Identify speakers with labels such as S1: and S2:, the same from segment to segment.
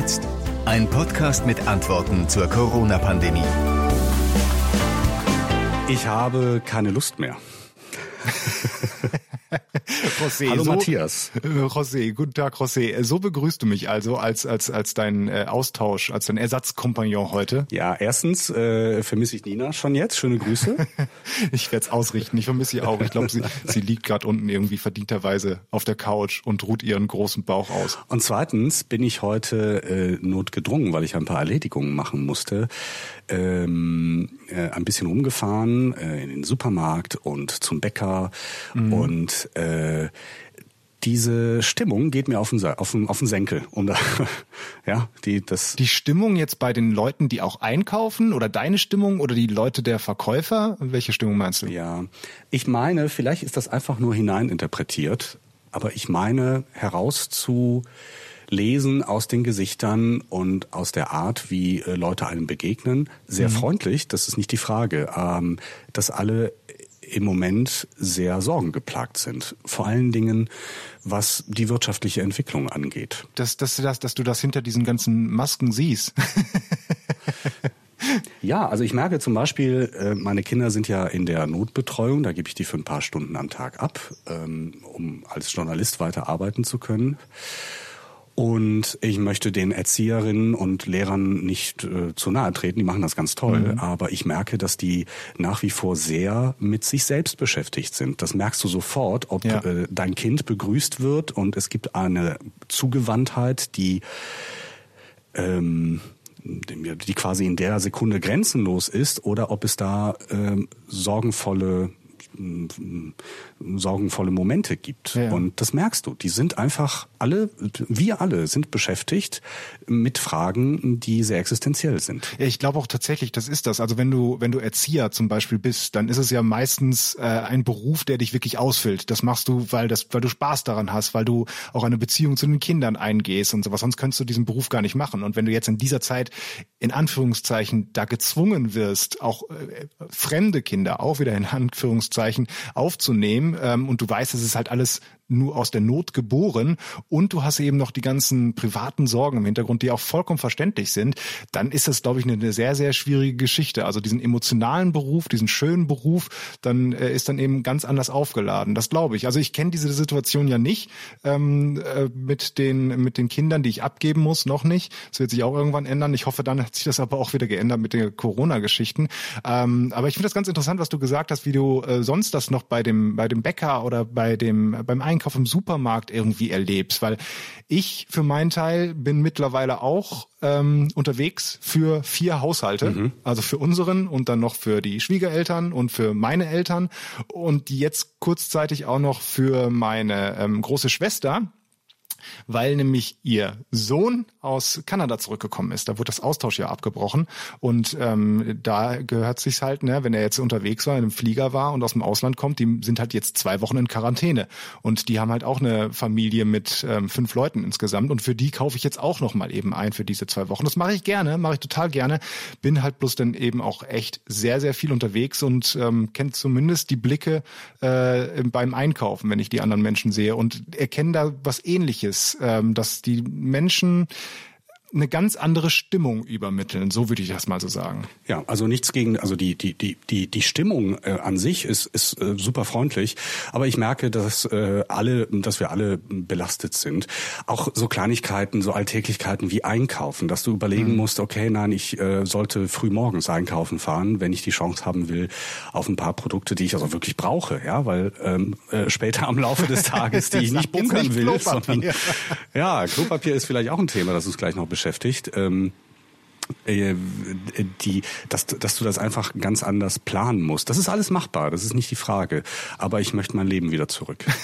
S1: jetzt? Ein Podcast mit Antworten zur Corona-Pandemie.
S2: Ich habe keine Lust mehr.
S3: José,
S2: Hallo
S3: so,
S2: Matthias.
S3: Äh, José, guten Tag, José. So begrüßt du mich also als als als dein äh, Austausch, als dein Ersatzkompagnon heute.
S2: Ja, erstens äh, vermisse ich Nina schon jetzt. Schöne Grüße.
S3: ich werde es ausrichten. Ich vermisse sie auch. Ich glaube, sie, sie liegt gerade unten irgendwie verdienterweise auf der Couch und ruht ihren großen Bauch aus.
S2: Und zweitens bin ich heute äh, notgedrungen, weil ich ein paar Erledigungen machen musste, ähm, äh, ein bisschen rumgefahren äh, in den Supermarkt und zum Bäcker mhm. und äh, diese Stimmung geht mir auf den, auf den, auf den Senkel. Um da, ja, die, das
S3: die Stimmung jetzt bei den Leuten, die auch einkaufen oder deine Stimmung oder die Leute der Verkäufer? Welche Stimmung meinst du?
S2: Ja, ich meine, vielleicht ist das einfach nur hineininterpretiert, aber ich meine herauszu lesen aus den Gesichtern und aus der Art, wie äh, Leute einem begegnen. Sehr mhm. freundlich, das ist nicht die Frage, ähm, dass alle im Moment sehr sorgengeplagt sind. Vor allen Dingen, was die wirtschaftliche Entwicklung angeht.
S3: Dass, dass, dass, dass du das hinter diesen ganzen Masken siehst.
S2: Ja, also ich merke zum Beispiel, äh, meine Kinder sind ja in der Notbetreuung, da gebe ich die für ein paar Stunden am Tag ab, ähm, um als Journalist weiter arbeiten zu können. Und ich möchte den Erzieherinnen und Lehrern nicht äh, zu nahe treten, die machen das ganz toll, mhm. aber ich merke, dass die nach wie vor sehr mit sich selbst beschäftigt sind. Das merkst du sofort, ob ja. äh, dein Kind begrüßt wird und es gibt eine Zugewandtheit, die ähm, die quasi in der Sekunde grenzenlos ist oder ob es da ähm, sorgenvolle sorgenvolle Momente gibt. Ja. Und das merkst du. Die sind einfach alle, wir alle sind beschäftigt mit Fragen, die sehr existenziell sind.
S3: Ja, ich glaube auch tatsächlich, das ist das. Also wenn du, wenn du Erzieher zum Beispiel bist, dann ist es ja meistens äh, ein Beruf, der dich wirklich ausfüllt. Das machst du, weil das, weil du Spaß daran hast, weil du auch eine Beziehung zu den Kindern eingehst und sowas. Sonst könntest du diesen Beruf gar nicht machen. Und wenn du jetzt in dieser Zeit in Anführungszeichen da gezwungen wirst, auch äh, fremde Kinder auch wieder in Anführungszeichen aufzunehmen. Ähm, und du weißt, es ist halt alles nur aus der Not geboren und du hast eben noch die ganzen privaten Sorgen im Hintergrund, die auch vollkommen verständlich sind, dann ist das, glaube ich, eine, sehr, sehr schwierige Geschichte. Also diesen emotionalen Beruf, diesen schönen Beruf, dann äh, ist dann eben ganz anders aufgeladen. Das glaube ich. Also ich kenne diese Situation ja nicht ähm, äh, mit den mit den Kindern, die ich abgeben muss, noch nicht. Das wird sich auch irgendwann ändern. Ich hoffe, dann hat sich das aber auch wieder geändert mit den Corona-Geschichten. Ähm, aber ich finde das ganz interessant, was du gesagt hast, wie du äh, sonst das noch bei dem bei dem Bäcker oder bei dem beim Einkauf Einkauf im Supermarkt irgendwie erlebst, weil ich für meinen Teil bin mittlerweile auch ähm, unterwegs für vier Haushalte, mhm. also für unseren und dann noch für die Schwiegereltern und für meine Eltern und jetzt kurzzeitig auch noch für meine ähm, große Schwester, weil nämlich ihr Sohn aus Kanada zurückgekommen ist. Da wurde das Austauschjahr abgebrochen und ähm, da gehört sich's halt, ne, wenn er jetzt unterwegs war, in einem Flieger war und aus dem Ausland kommt, die sind halt jetzt zwei Wochen in Quarantäne und die haben halt auch eine Familie mit ähm, fünf Leuten insgesamt und für die kaufe ich jetzt auch noch mal eben ein für diese zwei Wochen. Das mache ich gerne, mache ich total gerne. Bin halt bloß dann eben auch echt sehr sehr viel unterwegs und ähm, kennt zumindest die Blicke äh, beim Einkaufen, wenn ich die anderen Menschen sehe und erkenne da was Ähnliches ist, ähm, dass die Menschen eine ganz andere Stimmung übermitteln, so würde ich das mal so sagen.
S2: Ja, also nichts gegen, also die die die die die Stimmung äh, an sich ist ist äh, super freundlich, aber ich merke, dass äh, alle, dass wir alle belastet sind. Auch so Kleinigkeiten, so Alltäglichkeiten wie Einkaufen, dass du überlegen mhm. musst, okay, nein, ich äh, sollte früh morgens einkaufen fahren, wenn ich die Chance haben will auf ein paar Produkte, die ich also wirklich brauche, ja, weil ähm, äh, später am Laufe des Tages, die ich nicht bunkern nicht will, sondern ja, Klopapier ist vielleicht auch ein Thema, das uns gleich noch beschäftigt beschäftigt. Ähm, äh, die, dass, dass du das einfach ganz anders planen musst. Das ist alles machbar, das ist nicht die Frage. Aber ich möchte mein Leben wieder zurück.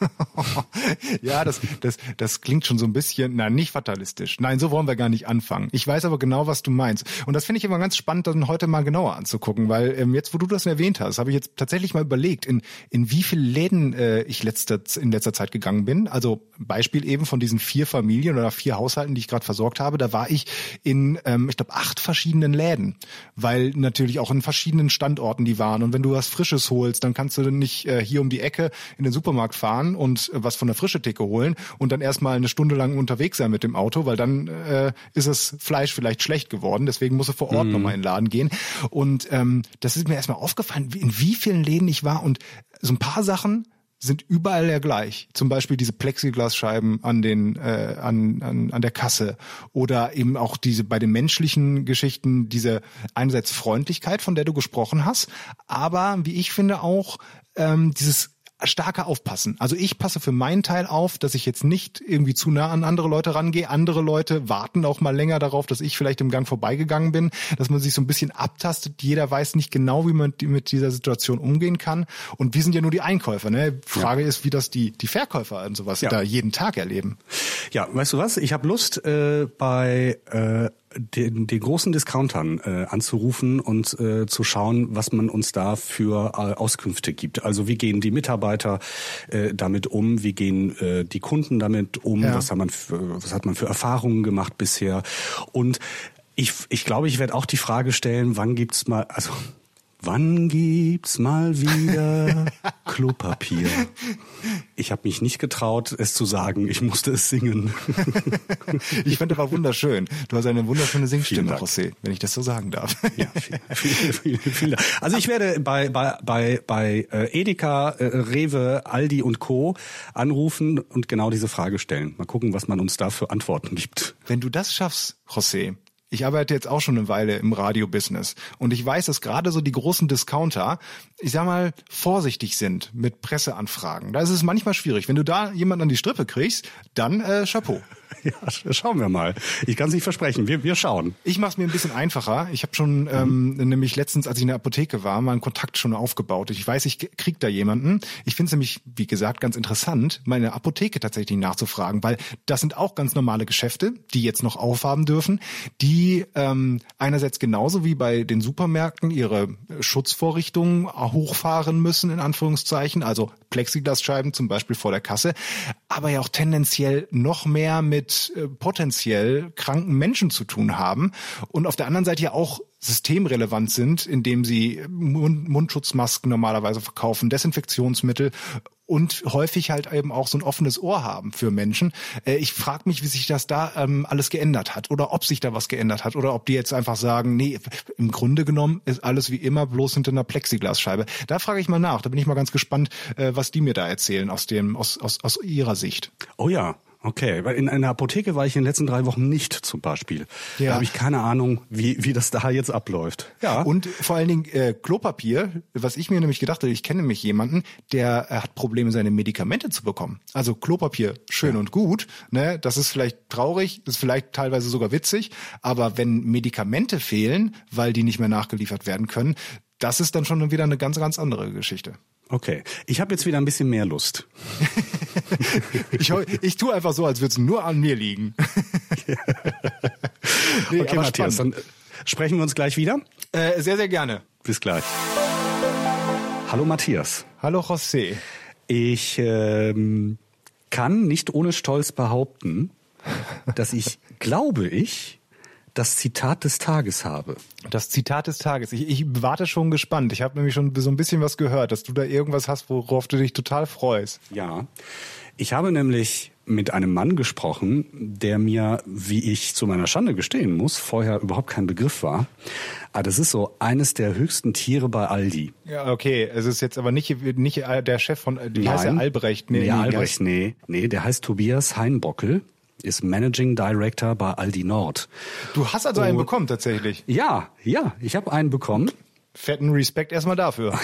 S3: ja, das, das, das klingt schon so ein bisschen, na, nicht fatalistisch. Nein, so wollen wir gar nicht anfangen. Ich weiß aber genau, was du meinst. Und das finde ich immer ganz spannend, dann heute mal genauer anzugucken, weil ähm, jetzt, wo du das erwähnt hast, habe ich jetzt tatsächlich mal überlegt, in, in wie viele Läden äh, ich letzter, in letzter Zeit gegangen bin. Also Beispiel eben von diesen vier Familien oder vier Haushalten, die ich gerade versorgt habe, da war ich in, ähm, ich glaube, acht verschiedenen Läden, weil natürlich auch in verschiedenen Standorten die waren. Und wenn du was Frisches holst, dann kannst du nicht äh, hier um die Ecke in den Supermarkt fahren fahren und äh, was von der frische Theke holen und dann erstmal eine Stunde lang unterwegs sein mit dem Auto, weil dann äh, ist das Fleisch vielleicht schlecht geworden. Deswegen muss er vor Ort mhm. nochmal in den Laden gehen. Und ähm, das ist mir erstmal aufgefallen, in wie vielen Läden ich war und so ein paar Sachen sind überall ja gleich. Zum Beispiel diese Plexiglasscheiben an den äh, an, an an der Kasse oder eben auch diese bei den menschlichen Geschichten diese einerseits Freundlichkeit, von der du gesprochen hast, aber wie ich finde auch ähm, dieses starker aufpassen. Also ich passe für meinen Teil auf, dass ich jetzt nicht irgendwie zu nah an andere Leute rangehe. Andere Leute warten auch mal länger darauf, dass ich vielleicht im Gang vorbeigegangen bin, dass man sich so ein bisschen abtastet. Jeder weiß nicht genau, wie man mit dieser Situation umgehen kann. Und wir sind ja nur die Einkäufer. Ne? Frage ja. ist, wie das die, die Verkäufer und sowas ja. da jeden Tag erleben.
S2: Ja, weißt du was? Ich habe Lust äh, bei äh, den, den großen Discountern äh, anzurufen und äh, zu schauen, was man uns da für äh, Auskünfte gibt. Also wie gehen die Mitarbeiter äh, damit um, wie gehen äh, die Kunden damit um, ja. was, hat man für, was hat man für Erfahrungen gemacht bisher. Und ich, ich glaube, ich werde auch die Frage stellen, wann gibt's mal, also Wann gibt's mal wieder Klopapier? Ich habe mich nicht getraut, es zu sagen. Ich musste es singen.
S3: ich fand aber wunderschön. Du hast eine wunderschöne Singstimme, José, wenn ich das so sagen darf. Ja,
S2: vielen, vielen, vielen Dank. Also ich werde bei bei bei bei äh, Edeka, äh, Rewe, Aldi und Co. anrufen und genau diese Frage stellen. Mal gucken, was man uns da für Antworten gibt.
S3: Wenn du das schaffst, José, ich arbeite jetzt auch schon eine Weile im Radio-Business und ich weiß, dass gerade so die großen Discounter, ich sag mal, vorsichtig sind mit Presseanfragen. Da ist es manchmal schwierig. Wenn du da jemanden an die Strippe kriegst, dann äh, Chapeau.
S2: Ja, schauen wir mal. Ich kann es nicht versprechen. Wir, wir schauen.
S3: Ich mache es mir ein bisschen einfacher. Ich habe schon ähm, nämlich letztens, als ich in der Apotheke war, mal einen Kontakt schon aufgebaut. Ich weiß, ich krieg da jemanden. Ich finde es nämlich, wie gesagt, ganz interessant, meine Apotheke tatsächlich nachzufragen, weil das sind auch ganz normale Geschäfte, die jetzt noch aufhaben dürfen, die ähm, einerseits genauso wie bei den Supermärkten ihre Schutzvorrichtungen hochfahren müssen, in Anführungszeichen, also Plexiglasscheiben zum Beispiel vor der Kasse, aber ja auch tendenziell noch mehr mit äh, potenziell kranken Menschen zu tun haben und auf der anderen Seite ja auch systemrelevant sind, indem sie Mund Mundschutzmasken normalerweise verkaufen, Desinfektionsmittel und häufig halt eben auch so ein offenes Ohr haben für Menschen. Äh, ich frage mich, wie sich das da ähm, alles geändert hat oder ob sich da was geändert hat oder ob die jetzt einfach sagen, nee, im Grunde genommen ist alles wie immer bloß hinter einer Plexiglasscheibe. Da frage ich mal nach. Da bin ich mal ganz gespannt, äh, was die mir da erzählen aus dem aus aus, aus ihrer Sicht.
S2: Oh ja, Okay, weil in einer Apotheke war ich in den letzten drei Wochen nicht zum Beispiel. Ja. Da habe ich keine Ahnung, wie, wie das da jetzt abläuft.
S3: Ja. Und vor allen Dingen äh, Klopapier, was ich mir nämlich gedacht habe, ich kenne nämlich jemanden, der äh, hat Probleme, seine Medikamente zu bekommen. Also Klopapier, schön ja. und gut, ne? Das ist vielleicht traurig, ist vielleicht teilweise sogar witzig, aber wenn Medikamente fehlen, weil die nicht mehr nachgeliefert werden können, das ist dann schon wieder eine ganz, ganz andere Geschichte.
S2: Okay, ich habe jetzt wieder ein bisschen mehr Lust.
S3: ich, ich tue einfach so, als würde es nur an mir liegen.
S2: nee, okay, Matthias, spannend. dann sprechen wir uns gleich wieder.
S3: Äh, sehr, sehr gerne.
S2: Bis gleich. Hallo Matthias.
S3: Hallo José.
S2: Ich ähm, kann nicht ohne Stolz behaupten, dass ich, glaube ich, das Zitat des Tages habe.
S3: Das Zitat des Tages. Ich, ich warte schon gespannt. Ich habe nämlich schon so ein bisschen was gehört, dass du da irgendwas hast, worauf du dich total freust.
S2: Ja. Ich habe nämlich mit einem Mann gesprochen, der mir, wie ich zu meiner Schande gestehen muss, vorher überhaupt kein Begriff war. Aber ah, das ist so eines der höchsten Tiere bei Aldi.
S3: Ja, okay. Es ist jetzt aber nicht, nicht der Chef von, wie Nein. heißt der Albrecht?
S2: Nee, nee, nee Albrecht, nee. Nee, der heißt Tobias Heinbockel ist Managing Director bei Aldi Nord.
S3: Du hast also einen bekommen tatsächlich?
S2: Ja, ja, ich habe einen bekommen.
S3: Fetten Respekt erstmal dafür.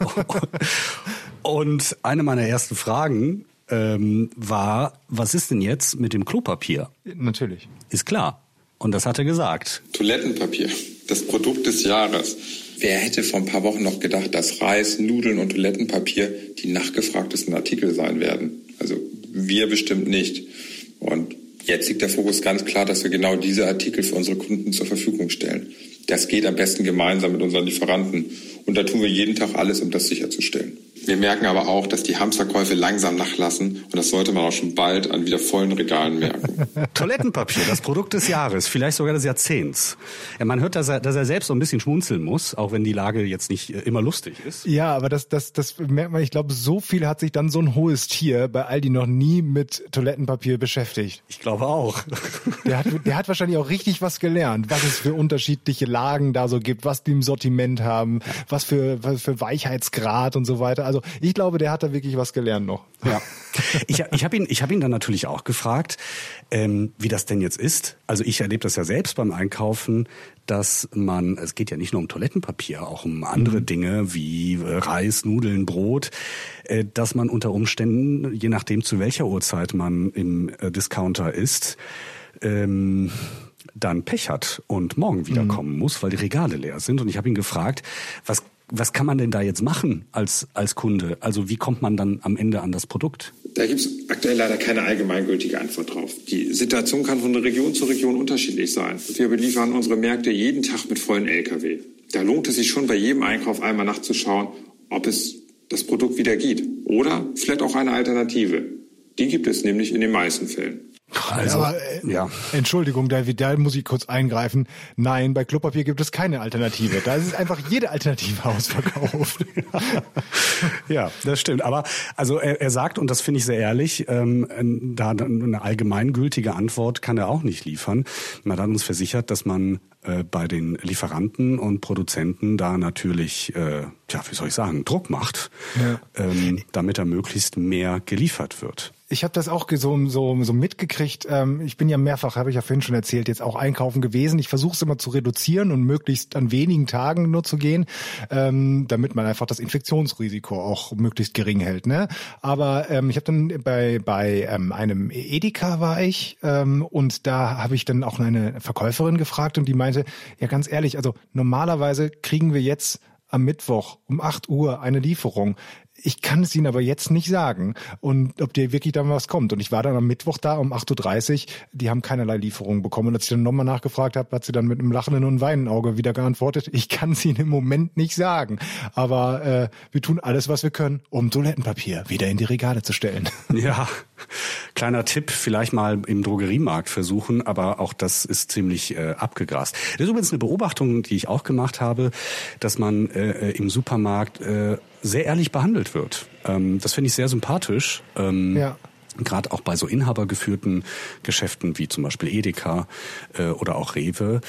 S2: Und eine meiner ersten Fragen ähm, war, was ist denn jetzt mit dem Klopapier?
S3: Natürlich.
S2: Ist klar. Und das hat er gesagt.
S4: Toilettenpapier, das Produkt des Jahres. Wer hätte vor ein paar Wochen noch gedacht, dass Reis, Nudeln und Toilettenpapier die nachgefragtesten Artikel sein werden? Also wir bestimmt nicht. Und jetzt liegt der Fokus ganz klar, dass wir genau diese Artikel für unsere Kunden zur Verfügung stellen. Das geht am besten gemeinsam mit unseren Lieferanten. Und da tun wir jeden Tag alles, um das sicherzustellen. Wir merken aber auch, dass die Hamsterkäufe langsam nachlassen und das sollte man auch schon bald an wieder vollen Regalen merken.
S2: Toilettenpapier, das Produkt des Jahres, vielleicht sogar des Jahrzehnts. Ja, man hört, dass er, dass er selbst so ein bisschen schmunzeln muss, auch wenn die Lage jetzt nicht äh, immer lustig ist.
S3: Ja, aber das, das, das merkt man, ich glaube, so viel hat sich dann so ein hohes Tier bei Aldi noch nie mit Toilettenpapier beschäftigt.
S2: Ich glaube auch.
S3: Der hat, der hat wahrscheinlich auch richtig was gelernt, was es für unterschiedliche Lagen da so gibt, was die im Sortiment haben, was für, was für Weichheitsgrad und so weiter. Also ich glaube, der hat da wirklich was gelernt noch.
S2: Ja. Ich, ich habe ihn, ich hab ihn dann natürlich auch gefragt, ähm, wie das denn jetzt ist. Also ich erlebe das ja selbst beim Einkaufen, dass man, es geht ja nicht nur um Toilettenpapier, auch um andere mhm. Dinge wie äh, Reis, Nudeln, Brot, äh, dass man unter Umständen, je nachdem zu welcher Uhrzeit man im äh, Discounter ist, ähm, dann Pech hat und morgen wiederkommen mhm. muss, weil die Regale leer sind. Und ich habe ihn gefragt, was was kann man denn da jetzt machen als, als Kunde? Also wie kommt man dann am Ende an das Produkt?
S4: Da gibt es aktuell leider keine allgemeingültige Antwort drauf. Die Situation kann von Region zu Region unterschiedlich sein. Wir beliefern unsere Märkte jeden Tag mit vollen Lkw. Da lohnt es sich schon bei jedem Einkauf einmal nachzuschauen, ob es das Produkt wieder gibt. Oder vielleicht auch eine Alternative. Die gibt es nämlich in den meisten Fällen.
S3: Also, aber, äh, ja. Entschuldigung, David, da muss ich kurz eingreifen. Nein, bei Klopapier gibt es keine Alternative. Da ist einfach jede Alternative ausverkauft.
S2: ja, das stimmt. Aber also er, er sagt, und das finde ich sehr ehrlich, ähm, da eine allgemeingültige Antwort kann er auch nicht liefern. Man hat uns versichert, dass man äh, bei den Lieferanten und Produzenten da natürlich, äh, ja, wie soll ich sagen, Druck macht, ja. ähm, damit da möglichst mehr geliefert wird
S3: ich habe das auch so, so, so mitgekriegt. Ähm, ich bin ja mehrfach, habe ich ja vorhin schon erzählt, jetzt auch einkaufen gewesen. Ich versuche es immer zu reduzieren und möglichst an wenigen Tagen nur zu gehen, ähm, damit man einfach das Infektionsrisiko auch möglichst gering hält. Ne? Aber ähm, ich habe dann bei, bei einem Edeka war ich und da habe ich dann auch eine Verkäuferin gefragt und die meinte, ja ganz ehrlich, also normalerweise kriegen wir jetzt am Mittwoch um 8 Uhr eine Lieferung. Ich kann es Ihnen aber jetzt nicht sagen und ob dir wirklich da was kommt. Und ich war dann am Mittwoch da um 8.30 Uhr. Die haben keinerlei Lieferungen bekommen. Und als ich dann nochmal nachgefragt habe, hat sie dann mit einem lachenden und weinen Auge wieder geantwortet, ich kann es Ihnen im Moment nicht sagen. Aber äh, wir tun alles, was wir können, um Toilettenpapier wieder in die Regale zu stellen.
S2: Ja, kleiner Tipp, vielleicht mal im Drogeriemarkt versuchen, aber auch das ist ziemlich äh, abgegrast. Das ist übrigens eine Beobachtung, die ich auch gemacht habe, dass man äh, im Supermarkt äh, sehr ehrlich behandelt wird. Ähm, das finde ich sehr sympathisch. Ähm, ja. Gerade auch bei so inhabergeführten Geschäften wie zum Beispiel Edeka äh, oder auch Rewe,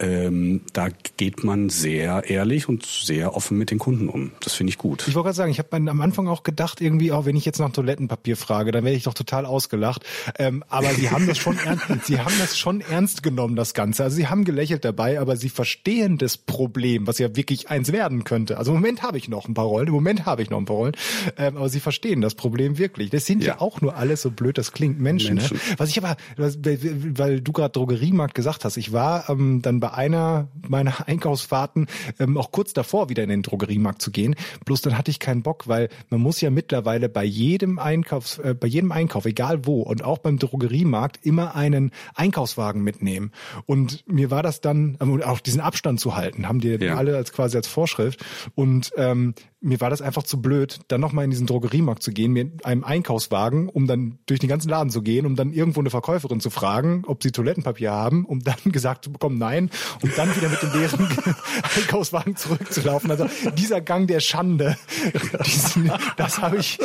S2: ähm, da geht man sehr ehrlich und sehr offen mit den Kunden um. Das finde ich gut.
S3: Ich wollte gerade sagen, ich habe am Anfang auch gedacht, irgendwie, auch wenn ich jetzt nach Toilettenpapier frage, dann werde ich doch total ausgelacht. Ähm, aber sie haben das schon ernst, sie haben das schon ernst genommen, das Ganze. Also sie haben gelächelt dabei, aber sie verstehen das Problem, was ja wirklich eins werden könnte. Also im Moment habe ich noch ein paar Rollen, im Moment habe ich noch ein paar Rollen, ähm, aber sie verstehen das Problem wirklich. Das sind ja, ja auch nur alles so blöd, das klingt Menschen. Ne? Menschen. Ne? Was ich aber, weil du gerade Drogeriemarkt gesagt hast, ich war ähm, dann bei bei einer meiner Einkaufsfahrten ähm, auch kurz davor wieder in den Drogeriemarkt zu gehen. Bloß dann hatte ich keinen Bock, weil man muss ja mittlerweile bei jedem Einkaufs, äh, bei jedem Einkauf, egal wo und auch beim Drogeriemarkt immer einen Einkaufswagen mitnehmen. Und mir war das dann, ähm, auch diesen Abstand zu halten, haben die ja. alle als quasi als Vorschrift. Und ähm, mir war das einfach zu blöd, dann nochmal in diesen Drogeriemarkt zu gehen, mit einem Einkaufswagen, um dann durch den ganzen Laden zu gehen, um dann irgendwo eine Verkäuferin zu fragen, ob sie Toilettenpapier haben, um dann gesagt zu bekommen, nein, und dann wieder mit dem leeren Einkaufswagen zurückzulaufen. Also dieser Gang der Schande, diesen, das habe ich,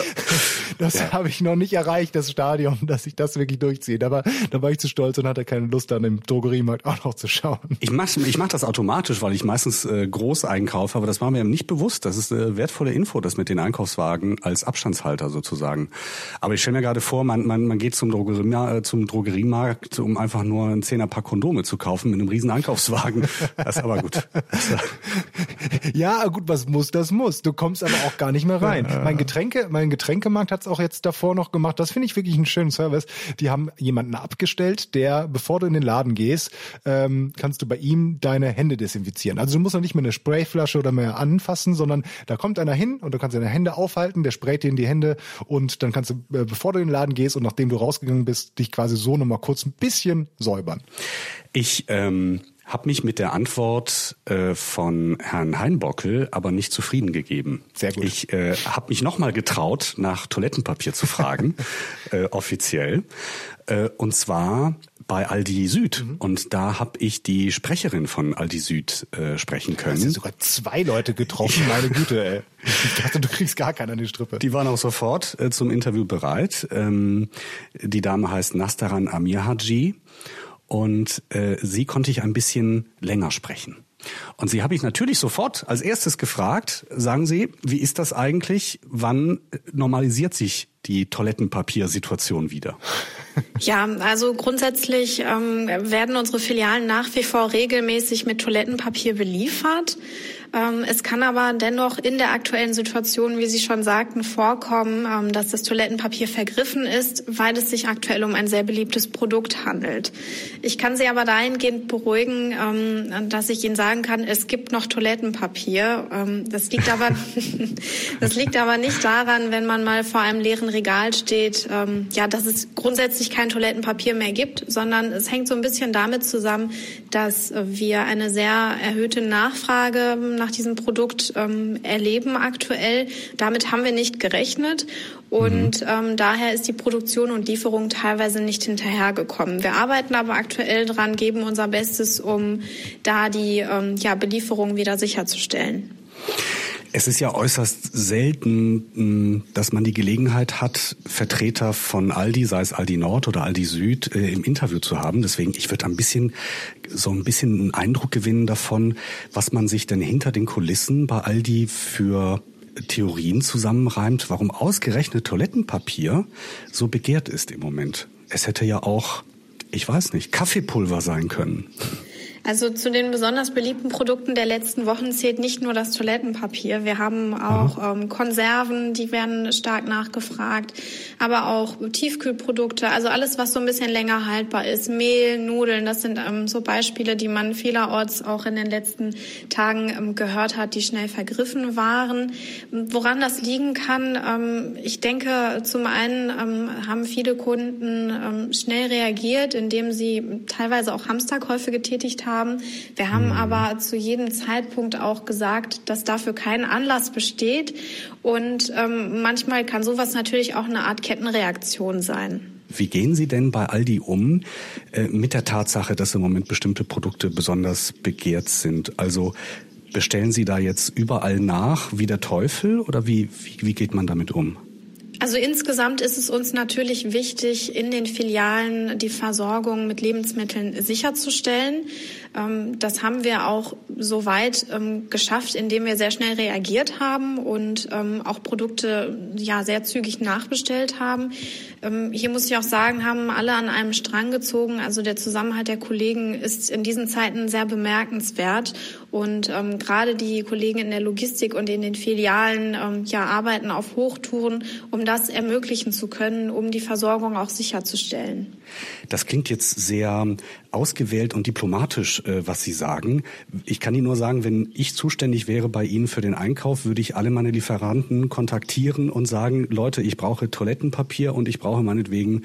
S3: das ja. habe ich noch nicht erreicht, das Stadion, dass ich das wirklich durchziehe. Da war, da war ich zu stolz und hatte keine Lust, dann im Drogeriemarkt auch noch zu schauen.
S2: Ich mache ich mach das automatisch, weil ich meistens äh, groß einkaufe, aber das war mir nicht bewusst. Das ist äh, wertvolle Info, das mit den Einkaufswagen als Abstandshalter sozusagen. Aber ich stelle mir gerade vor, man, man, man geht zum, Drogerie, äh, zum Drogeriemarkt, um einfach nur ein Zehnerpack Kondome zu kaufen mit einem riesen Einkaufswagen. Das ist aber gut.
S3: ja, gut, was muss, das muss. Du kommst aber auch gar nicht mehr rein. Mein Getränke, mein Getränkemarkt hat's auch jetzt davor noch gemacht. Das finde ich wirklich einen schönen Service. Die haben jemanden abgestellt, der, bevor du in den Laden gehst, ähm, kannst du bei ihm deine Hände desinfizieren. Also du musst noch nicht mehr eine Sprayflasche oder mehr anfassen, sondern da kommt einer hin und du kannst deine Hände aufhalten, der sprayt dir in die Hände und dann kannst du, äh, bevor du in den Laden gehst und nachdem du rausgegangen bist, dich quasi so nochmal kurz ein bisschen säubern.
S2: Ich ähm, habe mich mit der Antwort äh, von Herrn Heinbockel aber nicht zufrieden gegeben.
S3: Sehr gut.
S2: Ich äh, habe mich nochmal getraut, nach Toilettenpapier zu fragen, äh, offiziell. Äh, und zwar bei Aldi Süd. Mhm. Und da habe ich die Sprecherin von Aldi Süd äh, sprechen können. Du
S3: hast ja sogar zwei Leute getroffen, meine Güte, ey. Ich dachte, du kriegst gar keiner in die Strippe.
S2: Die waren auch sofort äh, zum Interview bereit. Ähm, die Dame heißt Nastaran Amir Haji und äh, sie konnte ich ein bisschen länger sprechen. Und sie habe ich natürlich sofort als erstes gefragt, sagen Sie, wie ist das eigentlich? Wann normalisiert sich die Toilettenpapiersituation wieder?
S5: Ja, also grundsätzlich ähm, werden unsere Filialen nach wie vor regelmäßig mit Toilettenpapier beliefert. Ähm, es kann aber dennoch in der aktuellen Situation, wie Sie schon sagten, vorkommen, ähm, dass das Toilettenpapier vergriffen ist, weil es sich aktuell um ein sehr beliebtes Produkt handelt. Ich kann Sie aber dahingehend beruhigen, ähm, dass ich Ihnen sagen kann, es gibt noch Toilettenpapier. Das liegt aber, das liegt aber nicht daran, wenn man mal vor einem leeren Regal steht, ja, dass es grundsätzlich kein Toilettenpapier mehr gibt, sondern es hängt so ein bisschen damit zusammen, dass wir eine sehr erhöhte Nachfrage nach diesem Produkt ähm, erleben aktuell. Damit haben wir nicht gerechnet und mhm. ähm, daher ist die Produktion und Lieferung teilweise nicht hinterhergekommen. Wir arbeiten aber aktuell dran, geben unser Bestes, um da die ähm, ja, Belieferung wieder sicherzustellen.
S2: Es ist ja äußerst selten, hm, dass man die Gelegenheit hat, Vertreter von Aldi, sei es Aldi Nord oder Aldi Süd, äh, im Interview zu haben. Deswegen, ich würde ein bisschen, so ein bisschen einen Eindruck gewinnen davon, was man sich denn hinter den Kulissen bei Aldi für Theorien zusammenreimt, warum ausgerechnet Toilettenpapier so begehrt ist im Moment. Es hätte ja auch, ich weiß nicht, Kaffeepulver sein können.
S5: Also zu den besonders beliebten Produkten der letzten Wochen zählt nicht nur das Toilettenpapier. Wir haben auch ähm, Konserven, die werden stark nachgefragt, aber auch Tiefkühlprodukte, also alles, was so ein bisschen länger haltbar ist. Mehl, Nudeln, das sind ähm, so Beispiele, die man vielerorts auch in den letzten Tagen ähm, gehört hat, die schnell vergriffen waren. Woran das liegen kann, ich denke, zum einen haben viele Kunden schnell reagiert, indem sie teilweise auch Hamsterkäufe getätigt haben haben. Wir haben mhm. aber zu jedem Zeitpunkt auch gesagt, dass dafür kein Anlass besteht. Und ähm, manchmal kann sowas natürlich auch eine Art Kettenreaktion sein.
S2: Wie gehen Sie denn bei Aldi um äh, mit der Tatsache, dass im Moment bestimmte Produkte besonders begehrt sind? Also bestellen Sie da jetzt überall nach wie der Teufel oder wie, wie, wie geht man damit um?
S5: Also insgesamt ist es uns natürlich wichtig, in den Filialen die Versorgung mit Lebensmitteln sicherzustellen. Ähm, das haben wir auch soweit ähm, geschafft, indem wir sehr schnell reagiert haben und ähm, auch Produkte ja sehr zügig nachbestellt haben. Hier muss ich auch sagen, haben alle an einem Strang gezogen. Also der Zusammenhalt der Kollegen ist in diesen Zeiten sehr bemerkenswert. Und ähm, gerade die Kollegen in der Logistik und in den Filialen ähm, ja, arbeiten auf Hochtouren, um das ermöglichen zu können, um die Versorgung auch sicherzustellen.
S2: Das klingt jetzt sehr ausgewählt und diplomatisch, äh, was Sie sagen. Ich kann Ihnen nur sagen, wenn ich zuständig wäre bei Ihnen für den Einkauf, würde ich alle meine Lieferanten kontaktieren und sagen, Leute, ich brauche Toilettenpapier und ich brauche meinetwegen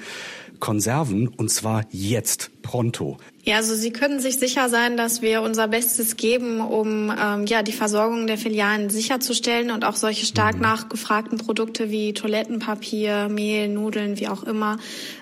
S2: Konserven und zwar jetzt, pronto.
S5: Ja, also Sie können sich sicher sein, dass wir unser Bestes geben, um ähm, ja die Versorgung der Filialen sicherzustellen und auch solche stark mhm. nachgefragten Produkte wie Toilettenpapier, Mehl, Nudeln, wie auch immer,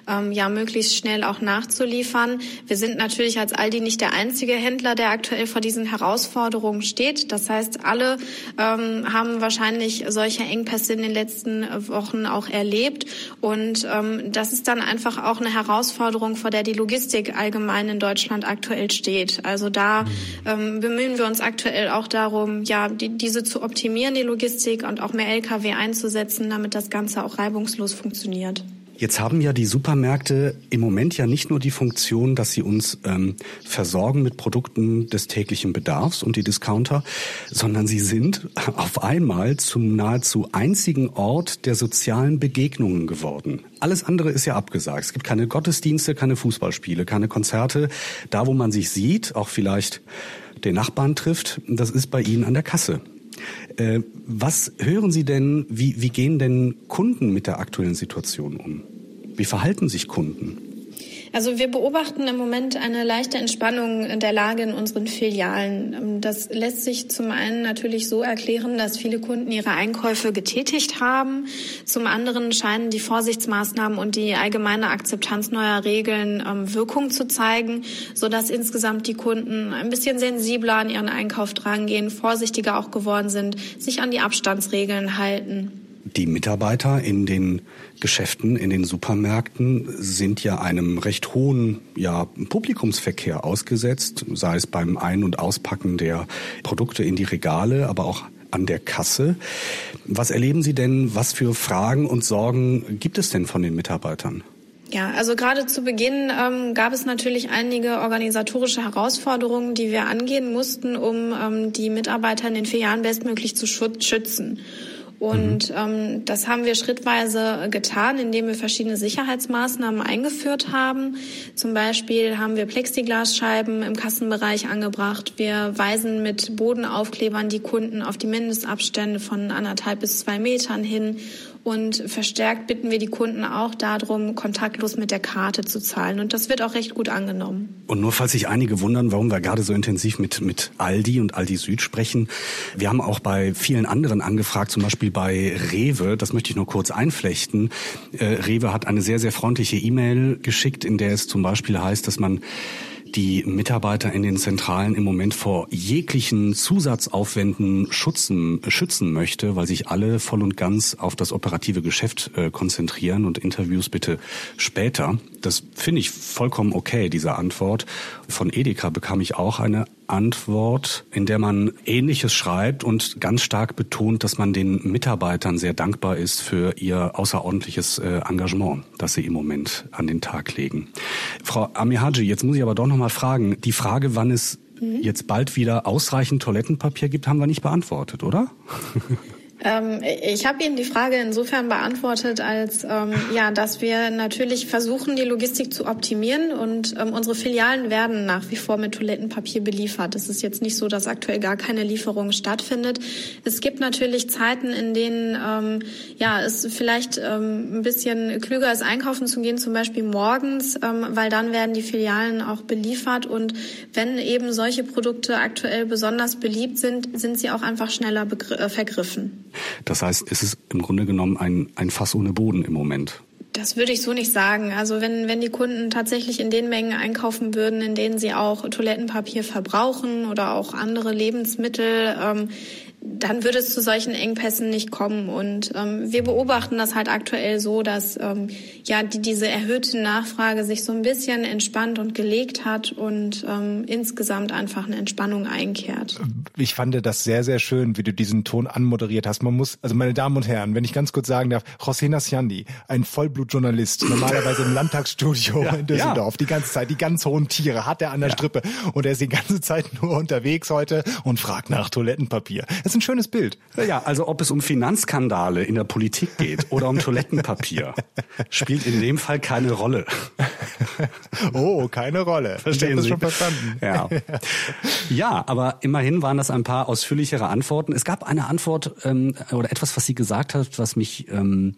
S5: ähm, ja möglichst schnell auch nachzuliefern. Wir sind natürlich als Aldi nicht der einzige Händler, der aktuell vor diesen Herausforderungen steht. Das heißt, alle ähm, haben wahrscheinlich solche Engpässe in den letzten Wochen auch erlebt und ähm, das ist dann einfach auch eine Herausforderung, vor der die Logistik allgemein in Deutschland aktuell steht. Also da ähm, bemühen wir uns aktuell auch darum, ja, die, diese zu optimieren, die Logistik und auch mehr Lkw einzusetzen, damit das Ganze auch reibungslos funktioniert.
S2: Jetzt haben ja die Supermärkte im Moment ja nicht nur die Funktion, dass sie uns ähm, versorgen mit Produkten des täglichen Bedarfs und die Discounter, sondern sie sind auf einmal zum nahezu einzigen Ort der sozialen Begegnungen geworden. Alles andere ist ja abgesagt. Es gibt keine Gottesdienste, keine Fußballspiele, keine Konzerte. Da, wo man sich sieht, auch vielleicht den Nachbarn trifft, das ist bei Ihnen an der Kasse. Äh, was hören Sie denn, wie, wie gehen denn Kunden mit der aktuellen Situation um? Wie verhalten sich Kunden?
S5: Also wir beobachten im Moment eine leichte Entspannung der Lage in unseren Filialen. Das lässt sich zum einen natürlich so erklären, dass viele Kunden ihre Einkäufe getätigt haben. Zum anderen scheinen die Vorsichtsmaßnahmen und die allgemeine Akzeptanz neuer Regeln ähm, Wirkung zu zeigen, sodass insgesamt die Kunden ein bisschen sensibler an ihren Einkauf drangehen, vorsichtiger auch geworden sind, sich an die Abstandsregeln halten.
S2: Die Mitarbeiter in den Geschäften, in den Supermärkten sind ja einem recht hohen ja, Publikumsverkehr ausgesetzt, sei es beim Ein- und Auspacken der Produkte in die Regale, aber auch an der Kasse. Was erleben Sie denn, was für Fragen und Sorgen gibt es denn von den Mitarbeitern?
S5: Ja, also gerade zu Beginn ähm, gab es natürlich einige organisatorische Herausforderungen, die wir angehen mussten, um ähm, die Mitarbeiter in den vier Jahren bestmöglich zu schützen. Und mhm. ähm, das haben wir schrittweise getan, indem wir verschiedene Sicherheitsmaßnahmen eingeführt haben. Zum Beispiel haben wir Plexiglasscheiben im Kassenbereich angebracht. Wir weisen mit Bodenaufklebern die Kunden auf die Mindestabstände von anderthalb bis zwei Metern hin und verstärkt bitten wir die Kunden auch darum, kontaktlos mit der Karte zu zahlen. Und das wird auch recht gut angenommen.
S2: Und nur falls sich einige wundern, warum wir gerade so intensiv mit, mit Aldi und Aldi Süd sprechen. Wir haben auch bei vielen anderen angefragt, zum Beispiel bei Rewe. Das möchte ich nur kurz einflechten. Äh, Rewe hat eine sehr, sehr freundliche E-Mail geschickt, in der es zum Beispiel heißt, dass man die Mitarbeiter in den Zentralen im Moment vor jeglichen Zusatzaufwänden schützen, schützen möchte, weil sich alle voll und ganz auf das operative Geschäft äh, konzentrieren und Interviews bitte später. Das finde ich vollkommen okay, diese Antwort. Von Edeka bekam ich auch eine Antwort, in der man Ähnliches schreibt und ganz stark betont, dass man den Mitarbeitern sehr dankbar ist für ihr außerordentliches äh, Engagement, das sie im Moment an den Tag legen. Frau Amihaji, jetzt muss ich aber doch noch mal fragen. Die Frage, wann es mhm. jetzt bald wieder ausreichend Toilettenpapier gibt, haben wir nicht beantwortet, oder?
S5: Ähm, ich habe Ihnen die Frage insofern beantwortet, als ähm, ja, dass wir natürlich versuchen, die Logistik zu optimieren und ähm, unsere Filialen werden nach wie vor mit Toilettenpapier beliefert. Es ist jetzt nicht so, dass aktuell gar keine Lieferung stattfindet. Es gibt natürlich Zeiten, in denen ähm, ja es vielleicht ähm, ein bisschen klüger ist, einkaufen zu gehen, zum Beispiel morgens, ähm, weil dann werden die Filialen auch beliefert und wenn eben solche Produkte aktuell besonders beliebt sind, sind sie auch einfach schneller äh, vergriffen.
S2: Das heißt, es ist im Grunde genommen ein, ein Fass ohne Boden im Moment.
S5: Das würde ich so nicht sagen. Also wenn, wenn die Kunden tatsächlich in den Mengen einkaufen würden, in denen sie auch Toilettenpapier verbrauchen oder auch andere Lebensmittel, ähm, dann würde es zu solchen Engpässen nicht kommen. Und ähm, wir beobachten das halt aktuell so, dass ähm, ja die, diese erhöhte Nachfrage sich so ein bisschen entspannt und gelegt hat und ähm, insgesamt einfach eine Entspannung einkehrt.
S3: Ich fand das sehr, sehr schön, wie du diesen Ton anmoderiert hast. Man muss, also meine Damen und Herren, wenn ich ganz kurz sagen darf, José Nasciandi, ein Vollblutjournalist, normalerweise im Landtagsstudio ja, in Düsseldorf, ja. die ganze Zeit, die ganz hohen Tiere hat er an der ja. Strippe und er ist die ganze Zeit nur unterwegs heute und fragt nach Toilettenpapier. Das ein schönes Bild.
S2: Ja, also ob es um Finanzskandale in der Politik geht oder um Toilettenpapier, spielt in dem Fall keine Rolle.
S3: Oh, keine Rolle.
S2: Verstehen Sie?
S3: schon verstanden.
S2: Ja. ja, aber immerhin waren das ein paar ausführlichere Antworten. Es gab eine Antwort ähm, oder etwas, was sie gesagt hat, was mich ähm,